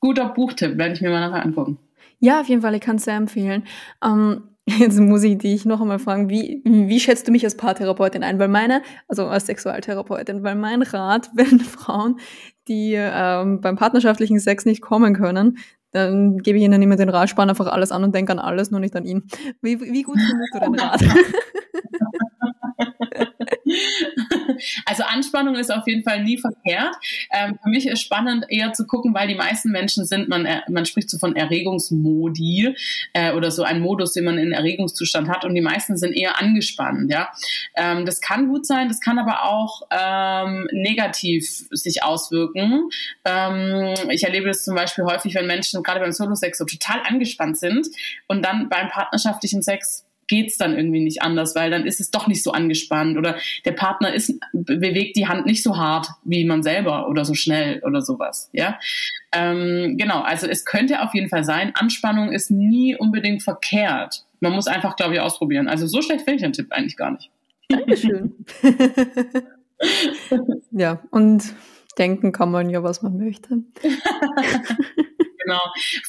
Guter Buchtipp, werde ich mir mal nachher angucken. Ja, auf jeden Fall, ich kann es sehr empfehlen. Ähm, Jetzt muss ich dich noch einmal fragen, wie, wie schätzt du mich als Paartherapeutin ein? Weil meine, also als Sexualtherapeutin, weil mein Rat, wenn Frauen, die ähm, beim partnerschaftlichen Sex nicht kommen können, dann gebe ich ihnen immer den Rat, spann einfach alles an und denke an alles, nur nicht an ihn. Wie, wie gut findest du den Rat? Also Anspannung ist auf jeden Fall nie verkehrt. Ähm, für mich ist spannend eher zu gucken, weil die meisten Menschen sind, man, äh, man spricht so von Erregungsmodi äh, oder so ein Modus, den man in Erregungszustand hat und die meisten sind eher angespannt. Ja, ähm, Das kann gut sein, das kann aber auch ähm, negativ sich auswirken. Ähm, ich erlebe das zum Beispiel häufig, wenn Menschen gerade beim Solo-Sex so total angespannt sind und dann beim partnerschaftlichen Sex geht's dann irgendwie nicht anders, weil dann ist es doch nicht so angespannt oder der Partner ist, bewegt die Hand nicht so hart wie man selber oder so schnell oder sowas. Ja, ähm, genau. Also es könnte auf jeden Fall sein. Anspannung ist nie unbedingt verkehrt. Man muss einfach, glaube ich, ausprobieren. Also so schlecht finde ich den Tipp eigentlich gar nicht. Dankeschön. ja, und denken kann man ja, was man möchte. Genau,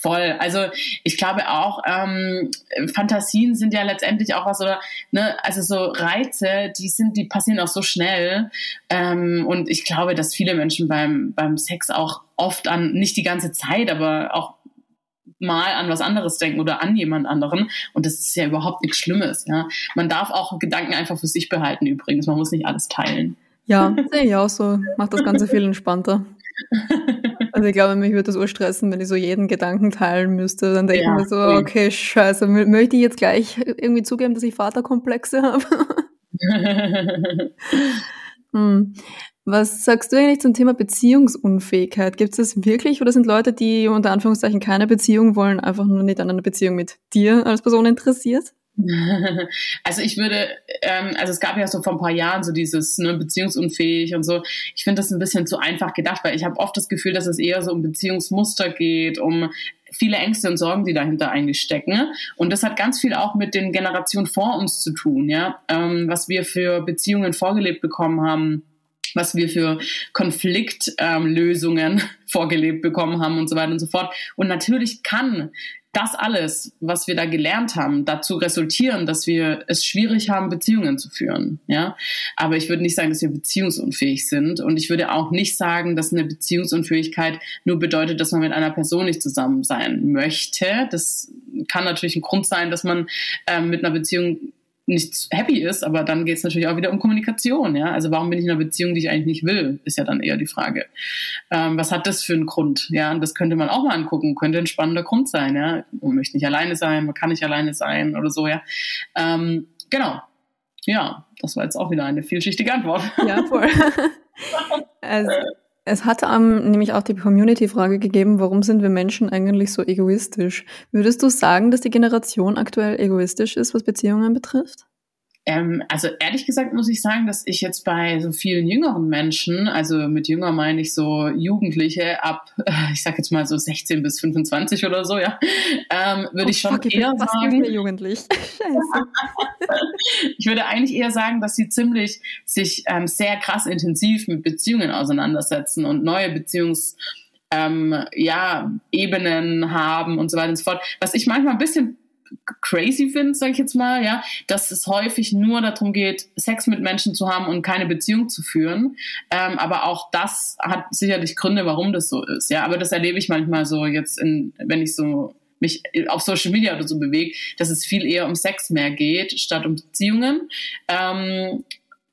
voll. Also ich glaube auch, ähm, Fantasien sind ja letztendlich auch was oder ne, also so Reize, die sind, die passieren auch so schnell. Ähm, und ich glaube, dass viele Menschen beim beim Sex auch oft an nicht die ganze Zeit, aber auch mal an was anderes denken oder an jemand anderen. Und das ist ja überhaupt nichts Schlimmes. Ja, man darf auch Gedanken einfach für sich behalten. Übrigens, man muss nicht alles teilen. Ja, sehe ich auch so. Macht das Ganze viel entspannter. Also ich glaube, mich würde das urstressen, wenn ich so jeden Gedanken teilen müsste. Dann denke ja, ich mir so, okay, scheiße, möchte ich jetzt gleich irgendwie zugeben, dass ich Vaterkomplexe habe? hm. Was sagst du eigentlich zum Thema Beziehungsunfähigkeit? Gibt es das wirklich oder sind Leute, die unter Anführungszeichen keine Beziehung wollen, einfach nur nicht an einer Beziehung mit dir als Person interessiert? Also ich würde, ähm, also es gab ja so vor ein paar Jahren so dieses ne, beziehungsunfähig und so. Ich finde das ein bisschen zu einfach gedacht, weil ich habe oft das Gefühl, dass es eher so um Beziehungsmuster geht, um viele Ängste und Sorgen, die dahinter eigentlich stecken. Und das hat ganz viel auch mit den Generationen vor uns zu tun, ja, ähm, was wir für Beziehungen vorgelebt bekommen haben was wir für Konfliktlösungen ähm, vorgelebt bekommen haben und so weiter und so fort. Und natürlich kann das alles, was wir da gelernt haben, dazu resultieren, dass wir es schwierig haben, Beziehungen zu führen. Ja, aber ich würde nicht sagen, dass wir beziehungsunfähig sind, und ich würde auch nicht sagen, dass eine Beziehungsunfähigkeit nur bedeutet, dass man mit einer Person nicht zusammen sein möchte. Das kann natürlich ein Grund sein, dass man ähm, mit einer Beziehung nicht happy ist, aber dann geht es natürlich auch wieder um Kommunikation, ja. Also warum bin ich in einer Beziehung, die ich eigentlich nicht will, ist ja dann eher die Frage. Ähm, was hat das für einen Grund? Ja, und das könnte man auch mal angucken, könnte ein spannender Grund sein, ja. Man möchte nicht alleine sein, man kann nicht alleine sein oder so, ja. Ähm, genau. Ja, das war jetzt auch wieder eine vielschichtige Antwort. Ja, voll. also, Es hat um, nämlich auch die Community-Frage gegeben, warum sind wir Menschen eigentlich so egoistisch? Würdest du sagen, dass die Generation aktuell egoistisch ist, was Beziehungen betrifft? Ähm, also ehrlich gesagt muss ich sagen, dass ich jetzt bei so vielen jüngeren Menschen, also mit jünger meine ich so Jugendliche ab, ich sag jetzt mal so 16 bis 25 oder so, ja, ähm, würde oh, ich schon fuck, eher sagen. Jugendlich. ich würde eigentlich eher sagen, dass sie ziemlich sich ähm, sehr krass intensiv mit Beziehungen auseinandersetzen und neue Beziehungs ähm, ja, Ebenen haben und so weiter und so fort. Was ich manchmal ein bisschen crazy finde, sage ich jetzt mal, ja, dass es häufig nur darum geht, Sex mit Menschen zu haben und keine Beziehung zu führen. Ähm, aber auch das hat sicherlich Gründe, warum das so ist. Ja, aber das erlebe ich manchmal so jetzt, in, wenn ich so mich auf Social Media oder so bewege, dass es viel eher um Sex mehr geht statt um Beziehungen. Ähm,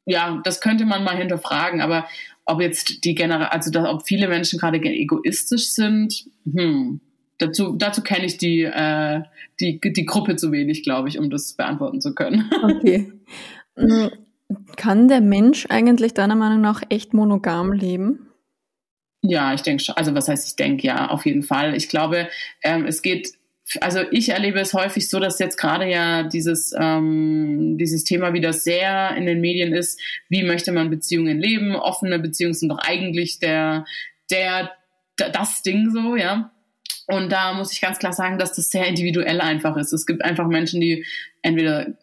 ja, das könnte man mal hinterfragen, aber ob jetzt die generell, also da, ob viele Menschen gerade egoistisch sind, hm, Dazu, dazu kenne ich die, äh, die, die Gruppe zu wenig, glaube ich, um das beantworten zu können. Okay. Mm, kann der Mensch eigentlich deiner Meinung nach echt monogam leben? Ja, ich denke schon. Also was heißt ich denke? Ja, auf jeden Fall. Ich glaube, ähm, es geht also ich erlebe es häufig so, dass jetzt gerade ja dieses, ähm, dieses Thema wieder sehr in den Medien ist, wie möchte man Beziehungen leben? Offene Beziehungen sind doch eigentlich der, der, das Ding so, ja. Und da muss ich ganz klar sagen, dass das sehr individuell einfach ist. Es gibt einfach Menschen, die entweder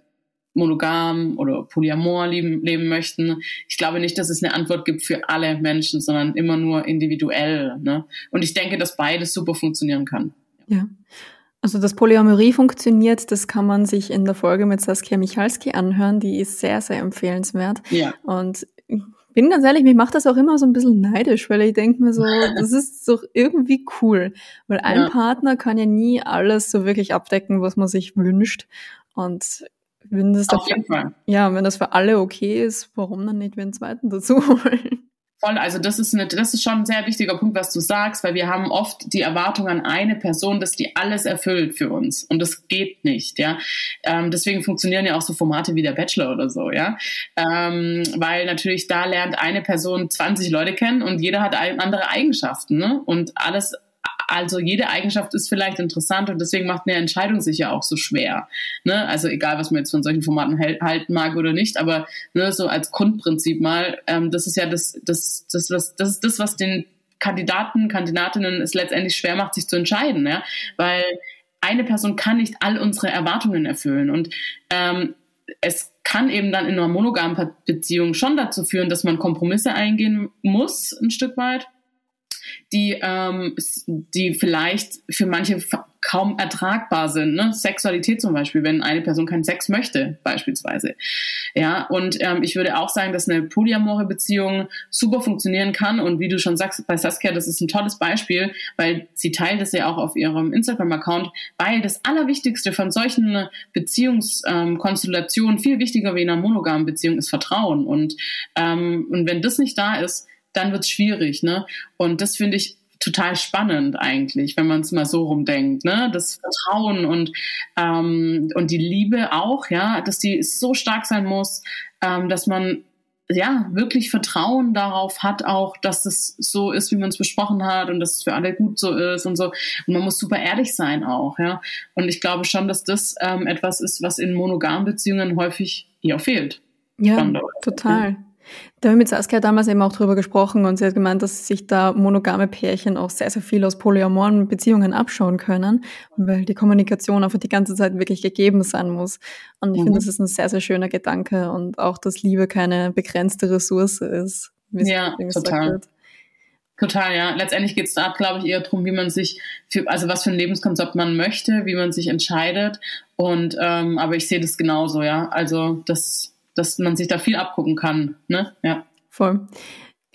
monogam oder polyamor leben, leben möchten. Ich glaube nicht, dass es eine Antwort gibt für alle Menschen, sondern immer nur individuell. Ne? Und ich denke, dass beides super funktionieren kann. Ja. Also, dass Polyamorie funktioniert, das kann man sich in der Folge mit Saskia Michalski anhören. Die ist sehr, sehr empfehlenswert. Ja. Und bin ganz ehrlich, mich macht das auch immer so ein bisschen neidisch, weil ich denke mir so, das ist doch irgendwie cool. Weil ein ja. Partner kann ja nie alles so wirklich abdecken, was man sich wünscht. Und wenn das, Fall. ja, wenn das für alle okay ist, warum dann nicht wir einen zweiten dazu holen? Voll, also das ist, eine, das ist schon ein sehr wichtiger Punkt, was du sagst, weil wir haben oft die Erwartung an eine Person, dass die alles erfüllt für uns und das geht nicht, ja. Ähm, deswegen funktionieren ja auch so Formate wie der Bachelor oder so, ja, ähm, weil natürlich da lernt eine Person 20 Leute kennen und jeder hat andere Eigenschaften, ne? Und alles also jede Eigenschaft ist vielleicht interessant und deswegen macht eine Entscheidung sich ja auch so schwer. Ne? Also egal, was man jetzt von solchen Formaten halten mag oder nicht, aber ne, so als Grundprinzip mal, ähm, das ist ja das, das, das, was, das ist das, was den Kandidaten, Kandidatinnen es letztendlich schwer macht, sich zu entscheiden, ja, weil eine Person kann nicht all unsere Erwartungen erfüllen und ähm, es kann eben dann in einer monogamen Beziehung schon dazu führen, dass man Kompromisse eingehen muss, ein Stück weit die, ähm, die vielleicht für manche kaum ertragbar sind. Ne? Sexualität zum Beispiel, wenn eine Person keinen Sex möchte, beispielsweise. Ja, und ähm, ich würde auch sagen, dass eine polyamore Beziehung super funktionieren kann. Und wie du schon sagst, bei Saskia, das ist ein tolles Beispiel, weil sie teilt es ja auch auf ihrem Instagram-Account, weil das Allerwichtigste von solchen Beziehungskonstellationen ähm, viel wichtiger wie in einer monogamen Beziehung ist Vertrauen. Und, ähm, und wenn das nicht da ist, dann wird es schwierig. Ne? Und das finde ich total spannend eigentlich, wenn man es mal so rumdenkt, ne? Das Vertrauen und ähm, und die Liebe auch, ja, dass die so stark sein muss, ähm, dass man ja wirklich Vertrauen darauf hat, auch, dass es so ist, wie man es besprochen hat und dass es für alle gut so ist und so. Und man muss super ehrlich sein auch, ja. Und ich glaube schon, dass das ähm, etwas ist, was in monogamen Beziehungen häufig eher fehlt. Ja, total. Ja. Da haben wir mit Saskia damals eben auch drüber gesprochen und sie hat gemeint, dass sich da monogame Pärchen auch sehr, sehr viel aus polyamoren Beziehungen abschauen können, weil die Kommunikation einfach die ganze Zeit wirklich gegeben sein muss. Und ich mhm. finde, das ist ein sehr, sehr schöner Gedanke und auch, dass Liebe keine begrenzte Ressource ist. ja, total. Total, ja. Letztendlich geht es da, glaube ich, eher darum, wie man sich, für, also was für ein Lebenskonzept man möchte, wie man sich entscheidet. Und ähm, aber ich sehe das genauso, ja. Also das dass man sich da viel abgucken kann. Ne? Ja. Voll.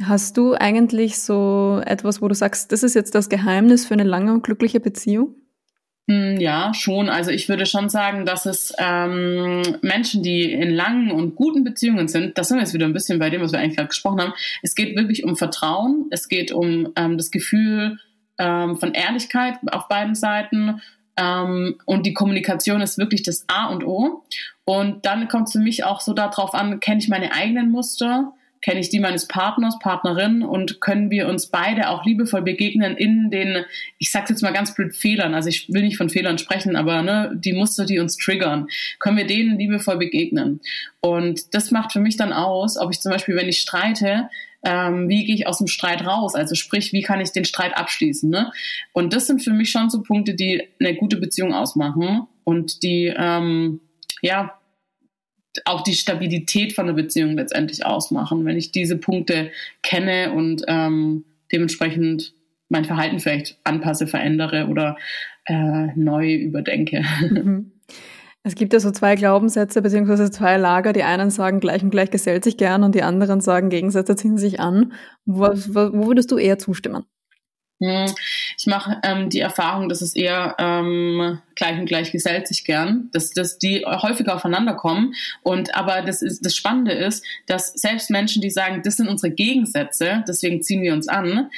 Hast du eigentlich so etwas, wo du sagst, das ist jetzt das Geheimnis für eine lange und glückliche Beziehung? Hm, ja, schon. Also ich würde schon sagen, dass es ähm, Menschen, die in langen und guten Beziehungen sind, das sind wir jetzt wieder ein bisschen bei dem, was wir eigentlich gerade gesprochen haben. Es geht wirklich um Vertrauen, es geht um ähm, das Gefühl ähm, von Ehrlichkeit auf beiden Seiten ähm, und die Kommunikation ist wirklich das A und O. Und dann kommt es für mich auch so darauf an, kenne ich meine eigenen Muster? kenne ich die meines Partners, Partnerin und können wir uns beide auch liebevoll begegnen in den, ich sag's jetzt mal ganz blöd, Fehlern. Also ich will nicht von Fehlern sprechen, aber ne, die Muster, die uns triggern, können wir denen liebevoll begegnen. Und das macht für mich dann aus, ob ich zum Beispiel, wenn ich streite, ähm, wie gehe ich aus dem Streit raus? Also sprich, wie kann ich den Streit abschließen? Ne? Und das sind für mich schon so Punkte, die eine gute Beziehung ausmachen und die ähm, ja auch die Stabilität von der Beziehung letztendlich ausmachen, wenn ich diese Punkte kenne und ähm, dementsprechend mein Verhalten vielleicht anpasse, verändere oder äh, neu überdenke. Mhm. Es gibt ja so zwei Glaubenssätze beziehungsweise zwei Lager. Die einen sagen, gleich und gleich gesellt sich gern und die anderen sagen, Gegensätze ziehen sich an. Wo, wo würdest du eher zustimmen? Hm, ich mache ähm, die Erfahrung, dass es eher ähm, gleich und gleich gesellt sich gern, dass, dass die häufiger aufeinander kommen. Und aber das ist das Spannende ist, dass selbst Menschen, die sagen, das sind unsere Gegensätze, deswegen ziehen wir uns an,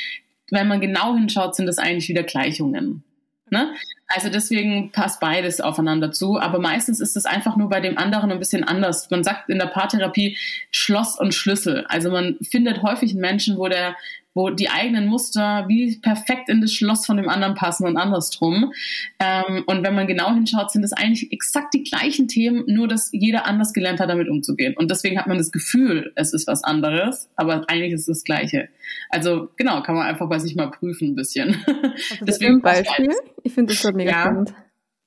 wenn man genau hinschaut, sind das eigentlich wieder Gleichungen. Ne? Also deswegen passt beides aufeinander zu. Aber meistens ist es einfach nur bei dem anderen ein bisschen anders. Man sagt in der Paartherapie Schloss und Schlüssel. Also man findet häufig einen Menschen, wo der wo die eigenen Muster wie perfekt in das Schloss von dem anderen passen und andersrum. Ähm, und wenn man genau hinschaut, sind es eigentlich exakt die gleichen Themen, nur dass jeder anders gelernt hat, damit umzugehen. Und deswegen hat man das Gefühl, es ist was anderes, aber eigentlich ist es das Gleiche. Also genau, kann man einfach bei sich mal prüfen ein bisschen. Also deswegen Beispiel? Ich finde das schon mega ja. spannend.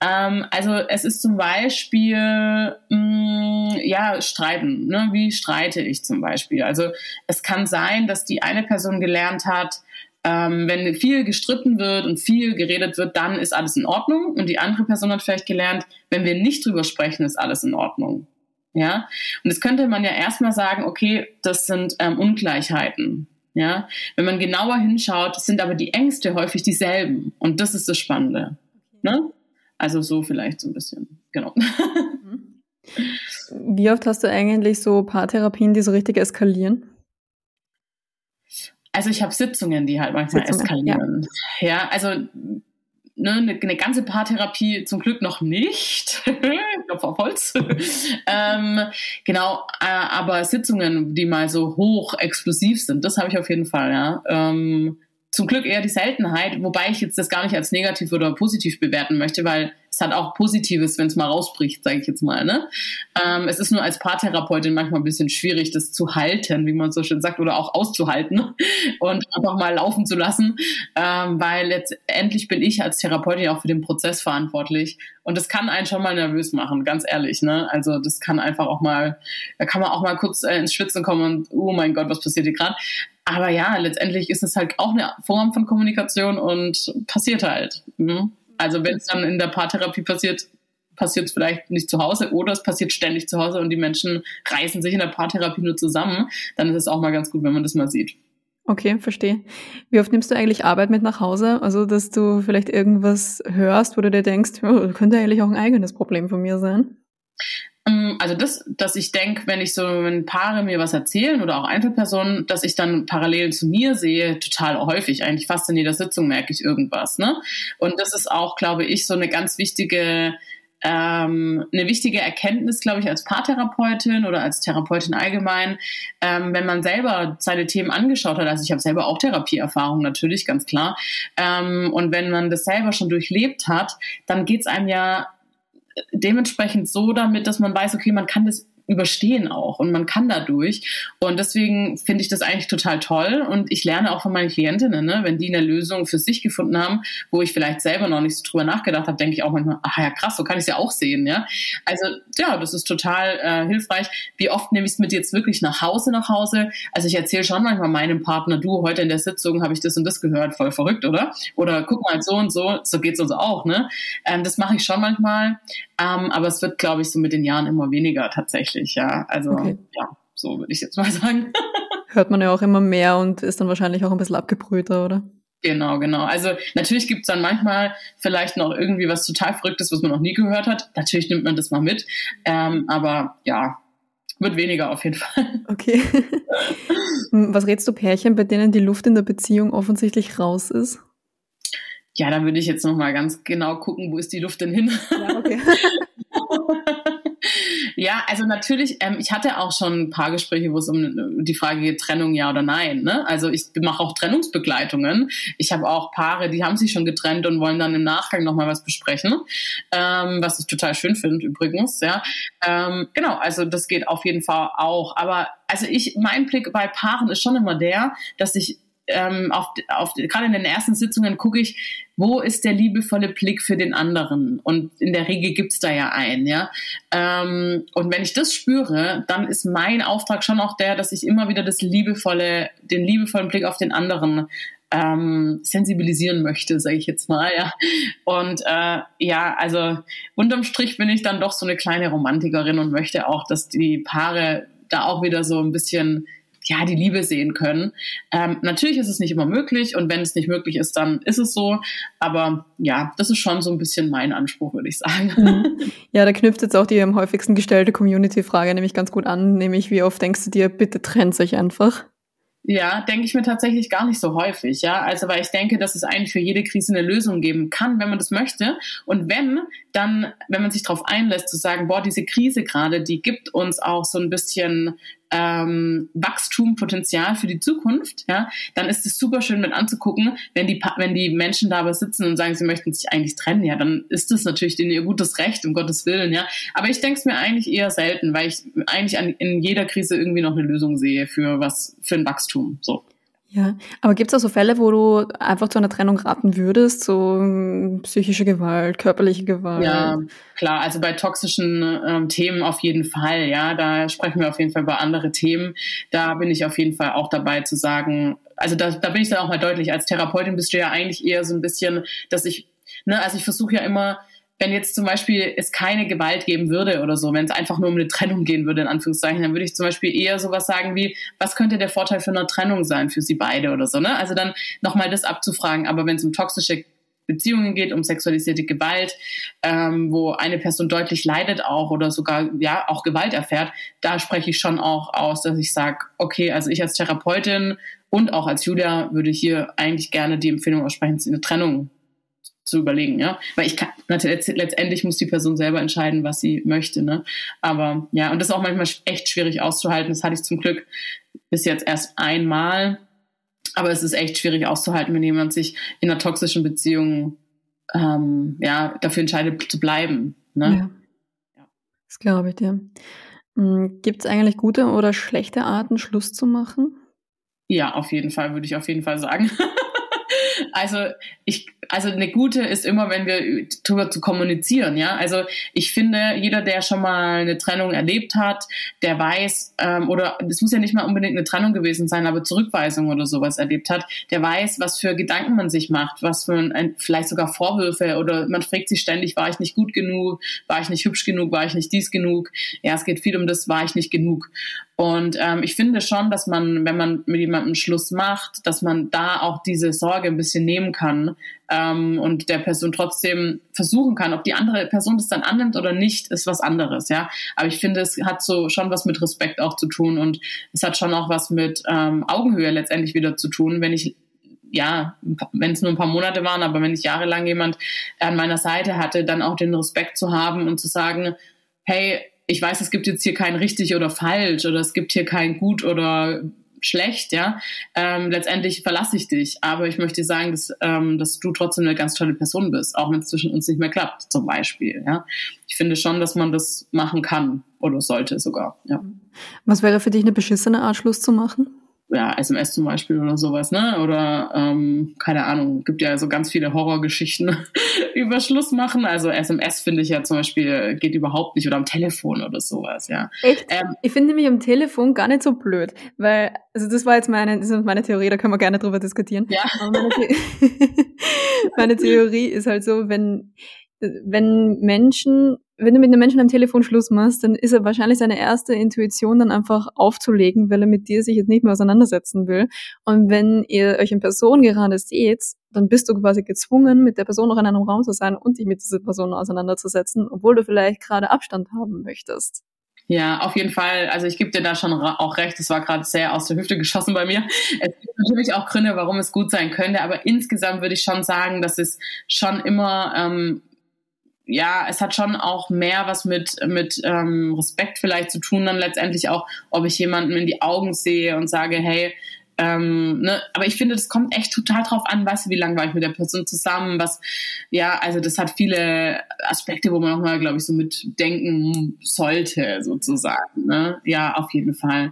Ähm, also es ist zum Beispiel, mh, mm, ja, streiten. Ne? Wie streite ich zum Beispiel? Also es kann sein, dass die eine Person gelernt hat, ähm, wenn viel gestritten wird und viel geredet wird, dann ist alles in Ordnung. Und die andere Person hat vielleicht gelernt, wenn wir nicht drüber sprechen, ist alles in Ordnung. Ja, und jetzt könnte man ja erstmal sagen, okay, das sind ähm, Ungleichheiten. Ja, wenn man genauer hinschaut, sind aber die Ängste häufig dieselben. Und das ist das Spannende. Ne? Also so vielleicht so ein bisschen, genau. Mhm. Wie oft hast du eigentlich so Paartherapien, die so richtig eskalieren? Also ich habe Sitzungen, die halt manchmal Sitzungen, eskalieren. Ja, ja also ne, eine, eine ganze Paartherapie zum Glück noch nicht. Klopf auf Holz. ähm, genau, äh, aber Sitzungen, die mal so hoch explosiv sind, das habe ich auf jeden Fall, ja. Ähm, zum Glück eher die Seltenheit, wobei ich jetzt das gar nicht als negativ oder positiv bewerten möchte, weil es hat auch Positives, wenn es mal rausbricht, sage ich jetzt mal. Ne? Ähm, es ist nur als Paartherapeutin manchmal ein bisschen schwierig, das zu halten, wie man so schön sagt, oder auch auszuhalten und einfach mal laufen zu lassen, ähm, weil letztendlich bin ich als Therapeutin auch für den Prozess verantwortlich und das kann einen schon mal nervös machen, ganz ehrlich. Ne? Also das kann einfach auch mal, da kann man auch mal kurz äh, ins Schwitzen kommen und oh mein Gott, was passiert hier gerade? Aber ja, letztendlich ist es halt auch eine Form von Kommunikation und passiert halt. Ne? Also wenn es dann in der Paartherapie passiert, passiert es vielleicht nicht zu Hause oder es passiert ständig zu Hause und die Menschen reißen sich in der Paartherapie nur zusammen, dann ist es auch mal ganz gut, wenn man das mal sieht. Okay, verstehe. Wie oft nimmst du eigentlich Arbeit mit nach Hause? Also, dass du vielleicht irgendwas hörst, wo du dir denkst, oh, könnte eigentlich auch ein eigenes Problem von mir sein? Ähm, also das, dass ich denke, wenn ich so, wenn Paare mir was erzählen oder auch Einzelpersonen, dass ich dann Parallelen zu mir sehe, total häufig. Eigentlich fast in jeder Sitzung merke ich irgendwas. Ne? Und das ist auch, glaube ich, so eine ganz wichtige ähm, eine wichtige Erkenntnis, glaube ich, als Paartherapeutin oder als Therapeutin allgemein, ähm, wenn man selber seine Themen angeschaut hat. Also ich habe selber auch Therapieerfahrung natürlich, ganz klar. Ähm, und wenn man das selber schon durchlebt hat, dann geht es einem ja dementsprechend so damit, dass man weiß, okay, man kann das überstehen auch und man kann dadurch. Und deswegen finde ich das eigentlich total toll und ich lerne auch von meinen Klientinnen, ne, wenn die eine Lösung für sich gefunden haben, wo ich vielleicht selber noch nicht so drüber nachgedacht habe, denke ich auch manchmal, ach ja krass, so kann ich es ja auch sehen, ja. Also ja, das ist total äh, hilfreich. Wie oft nehme ich es mit jetzt wirklich nach Hause nach Hause? Also ich erzähle schon manchmal meinem Partner, du, heute in der Sitzung habe ich das und das gehört, voll verrückt, oder? Oder guck mal so und so, so geht's uns auch, ne? Ähm, das mache ich schon manchmal, ähm, aber es wird, glaube ich, so mit den Jahren immer weniger tatsächlich, ja. Also okay. ja, so würde ich jetzt mal sagen. Hört man ja auch immer mehr und ist dann wahrscheinlich auch ein bisschen abgebrühter, oder? Genau, genau. Also natürlich gibt es dann manchmal vielleicht noch irgendwie was total Verrücktes, was man noch nie gehört hat. Natürlich nimmt man das mal mit. Ähm, aber ja, wird weniger auf jeden Fall. Okay. was rätst du Pärchen, bei denen die Luft in der Beziehung offensichtlich raus ist? Ja, da würde ich jetzt nochmal ganz genau gucken, wo ist die Luft denn hin? Ja, okay. Ja, also natürlich, ähm, ich hatte auch schon ein paar Gespräche, wo es um die Frage geht, Trennung ja oder nein. Ne? Also ich mache auch Trennungsbegleitungen. Ich habe auch Paare, die haben sich schon getrennt und wollen dann im Nachgang nochmal was besprechen, ähm, was ich total schön finde übrigens. Ja, ähm, Genau, also das geht auf jeden Fall auch. Aber also ich, mein Blick bei Paaren ist schon immer der, dass ich ähm, auf, auf, gerade in den ersten Sitzungen gucke ich, wo ist der liebevolle Blick für den anderen? Und in der Regel gibt's da ja einen, ja. Ähm, und wenn ich das spüre, dann ist mein Auftrag schon auch der, dass ich immer wieder das liebevolle, den liebevollen Blick auf den anderen ähm, sensibilisieren möchte, sage ich jetzt mal, ja. Und äh, ja, also unterm Strich bin ich dann doch so eine kleine Romantikerin und möchte auch, dass die Paare da auch wieder so ein bisschen ja, die Liebe sehen können. Ähm, natürlich ist es nicht immer möglich und wenn es nicht möglich ist, dann ist es so. Aber ja, das ist schon so ein bisschen mein Anspruch, würde ich sagen. Mhm. Ja, da knüpft jetzt auch die am häufigsten gestellte Community-Frage nämlich ganz gut an, nämlich wie oft denkst du dir, bitte trennt sich einfach? Ja, denke ich mir tatsächlich gar nicht so häufig, ja. Also, weil ich denke, dass es eigentlich für jede Krise eine Lösung geben kann, wenn man das möchte. Und wenn, dann, wenn man sich darauf einlässt, zu sagen, boah, diese Krise gerade, die gibt uns auch so ein bisschen ähm, Wachstumpotenzial für die Zukunft, ja, dann ist es super schön mit anzugucken, wenn die, wenn die Menschen da sitzen und sagen, sie möchten sich eigentlich trennen, ja, dann ist das natürlich denen ihr gutes Recht, um Gottes Willen, ja. Aber ich denke es mir eigentlich eher selten, weil ich eigentlich an, in jeder Krise irgendwie noch eine Lösung sehe für was, für ein Wachstum, so. Ja, aber gibt es auch so Fälle, wo du einfach zu einer Trennung raten würdest, so ähm, psychische Gewalt, körperliche Gewalt? Ja, klar, also bei toxischen ähm, Themen auf jeden Fall, ja, da sprechen wir auf jeden Fall über andere Themen. Da bin ich auf jeden Fall auch dabei zu sagen, also da, da bin ich dann auch mal deutlich, als Therapeutin bist du ja eigentlich eher so ein bisschen, dass ich, ne, also ich versuche ja immer, wenn jetzt zum Beispiel es keine Gewalt geben würde oder so, wenn es einfach nur um eine Trennung gehen würde, in Anführungszeichen, dann würde ich zum Beispiel eher sowas sagen wie, was könnte der Vorteil für eine Trennung sein für sie beide oder so, ne? Also dann nochmal das abzufragen. Aber wenn es um toxische Beziehungen geht, um sexualisierte Gewalt, ähm, wo eine Person deutlich leidet auch oder sogar ja auch Gewalt erfährt, da spreche ich schon auch aus, dass ich sage, okay, also ich als Therapeutin und auch als Julia würde hier eigentlich gerne die Empfehlung aussprechen, eine Trennung zu überlegen, ja. Weil ich kann, natürlich, letztendlich muss die Person selber entscheiden, was sie möchte, ne. Aber ja, und das ist auch manchmal echt schwierig auszuhalten. Das hatte ich zum Glück bis jetzt erst einmal. Aber es ist echt schwierig auszuhalten, wenn jemand sich in einer toxischen Beziehung ähm, ja, dafür entscheidet zu bleiben. Ne? Ja. Das glaube ich dir. Hm, Gibt es eigentlich gute oder schlechte Arten, Schluss zu machen? Ja, auf jeden Fall, würde ich auf jeden Fall sagen. also ich also eine gute ist immer, wenn wir darüber zu kommunizieren, ja. Also ich finde, jeder, der schon mal eine Trennung erlebt hat, der weiß, ähm, oder es muss ja nicht mal unbedingt eine Trennung gewesen sein, aber Zurückweisung oder sowas erlebt hat, der weiß, was für Gedanken man sich macht, was für ein, vielleicht sogar Vorwürfe oder man fragt sich ständig, war ich nicht gut genug, war ich nicht hübsch genug, war ich nicht dies genug. Ja, es geht viel um das, war ich nicht genug. Und ähm, ich finde schon, dass man, wenn man mit jemandem Schluss macht, dass man da auch diese Sorge ein bisschen nehmen kann, ähm, und der Person trotzdem versuchen kann. Ob die andere Person das dann annimmt oder nicht, ist was anderes, ja. Aber ich finde, es hat so schon was mit Respekt auch zu tun und es hat schon auch was mit ähm, Augenhöhe letztendlich wieder zu tun, wenn ich ja, wenn es nur ein paar Monate waren, aber wenn ich jahrelang jemand an meiner Seite hatte, dann auch den Respekt zu haben und zu sagen, hey, ich weiß, es gibt jetzt hier kein richtig oder falsch oder es gibt hier kein gut oder schlecht, ja. Ähm, letztendlich verlasse ich dich, aber ich möchte sagen, dass, ähm, dass du trotzdem eine ganz tolle Person bist, auch wenn es zwischen uns nicht mehr klappt, zum Beispiel, ja. Ich finde schon, dass man das machen kann oder sollte sogar, ja. Was wäre für dich eine beschissene Art, Schluss zu machen? Ja, SMS zum Beispiel oder sowas, ne? Oder ähm, keine Ahnung, gibt ja so ganz viele Horrorgeschichten über Schluss machen. Also SMS finde ich ja zum Beispiel geht überhaupt nicht oder am Telefon oder sowas, ja. Echt? Ähm, ich finde nämlich am Telefon gar nicht so blöd, weil, also das war jetzt meine, das ist meine Theorie, da können wir gerne drüber diskutieren. Ja. Meine, The meine Theorie ist halt so, wenn wenn Menschen, wenn du mit einem Menschen am Telefon Schluss machst, dann ist er wahrscheinlich seine erste Intuition dann einfach aufzulegen, weil er mit dir sich jetzt nicht mehr auseinandersetzen will. Und wenn ihr euch in Person gerade seht, dann bist du quasi gezwungen, mit der Person noch in einem Raum zu sein und dich mit dieser Person auseinanderzusetzen, obwohl du vielleicht gerade Abstand haben möchtest. Ja, auf jeden Fall. Also ich gebe dir da schon auch recht. Es war gerade sehr aus der Hüfte geschossen bei mir. Es gibt natürlich auch Gründe, warum es gut sein könnte, aber insgesamt würde ich schon sagen, dass es schon immer ähm, ja, es hat schon auch mehr was mit, mit ähm, Respekt vielleicht zu tun, dann letztendlich auch, ob ich jemanden in die Augen sehe und sage, hey, ähm, ne, aber ich finde, das kommt echt total drauf an, weißt du, wie lange war ich mit der Person zusammen, was, ja, also das hat viele Aspekte, wo man nochmal, glaube ich, so mitdenken sollte, sozusagen, ne? Ja, auf jeden Fall.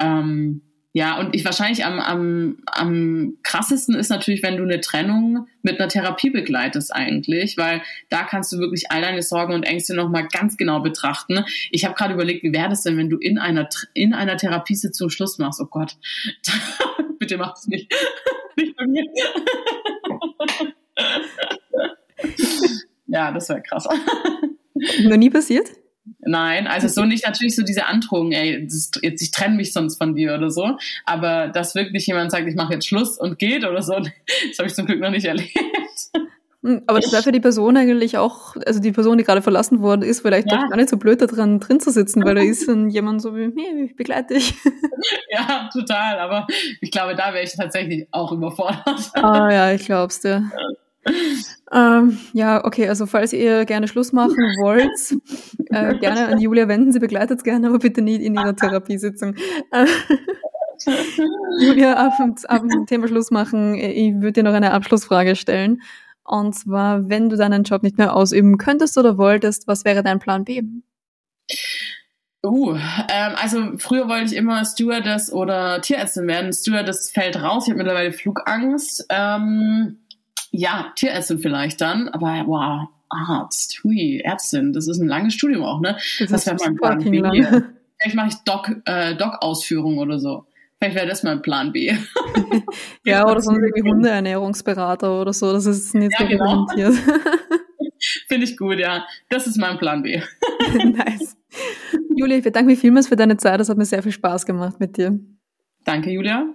Ähm, ja, und ich wahrscheinlich am, am, am krassesten ist natürlich, wenn du eine Trennung mit einer Therapie begleitest eigentlich, weil da kannst du wirklich all deine Sorgen und Ängste nochmal ganz genau betrachten. Ich habe gerade überlegt, wie wäre das denn, wenn du in einer, in einer Therapiesitzung Schluss machst? Oh Gott, bitte mach es nicht. nicht bei mir. ja, das wäre krass. Noch nie passiert? Nein, also so nicht natürlich so diese Androhung, ey, jetzt ich trenne mich sonst von dir oder so, aber dass wirklich jemand sagt, ich mache jetzt Schluss und geht oder so, das habe ich zum Glück noch nicht erlebt. Hm, aber das wäre für die Person eigentlich auch, also die Person, die gerade verlassen worden ist, vielleicht ja. doch gar nicht so blöd da dran drin zu sitzen, weil da ist dann jemand so wie, mir, ich begleite dich. Ja, total, aber ich glaube, da wäre ich tatsächlich auch überfordert. Ah ja, ich glaub's dir. Ja. Ähm, ja, okay, also falls ihr gerne Schluss machen wollt, äh, gerne an Julia wenden, sie begleitet es gerne, aber bitte nicht in ihrer Therapiesitzung. Äh, Julia, ab, ab dem Thema Schluss machen, ich würde dir noch eine Abschlussfrage stellen. Und zwar, wenn du deinen Job nicht mehr ausüben könntest oder wolltest, was wäre dein Plan B? Uh, ähm, also früher wollte ich immer Stewardess oder Tierärztin werden. Stewardess fällt raus. Ich habe mittlerweile Flugangst. Ähm, ja, Tierärztin vielleicht dann, aber wow, Arzt, hui, Ärztin, das ist ein langes Studium auch, ne? Das, wäre mein Plan B. Vielleicht mache ich Doc, äh, Doc-Ausführung oder so. Vielleicht wäre das mein Plan B. ja, oder so irgendwie Hundeernährungsberater oder so, das ist nicht ja, so genau. Finde ich gut, ja. Das ist mein Plan B. nice. Julia, ich bedanke mich vielmals für deine Zeit. Das hat mir sehr viel Spaß gemacht mit dir. Danke, Julia.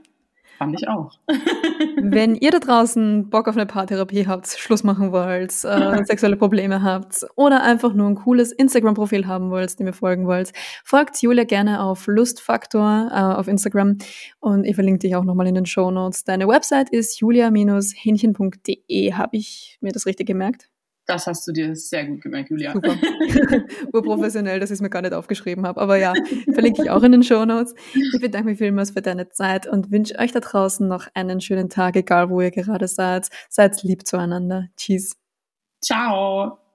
Fand ich auch. Wenn ihr da draußen Bock auf eine Paartherapie habt, Schluss machen wollt, äh, sexuelle Probleme habt oder einfach nur ein cooles Instagram-Profil haben wollt, dem ihr folgen wollt, folgt Julia gerne auf Lustfaktor äh, auf Instagram und ich verlinke dich auch nochmal in den Show Notes. Deine Website ist julia-hähnchen.de. Habe ich mir das richtig gemerkt? Das hast du dir sehr gut gemerkt, Julia. Super. Urprofessionell, dass ich es mir gar nicht aufgeschrieben habe. Aber ja, verlinke ich auch in den Show Notes. Ich bedanke mich vielmals für deine Zeit und wünsche euch da draußen noch einen schönen Tag, egal wo ihr gerade seid. Seid lieb zueinander. Tschüss. Ciao.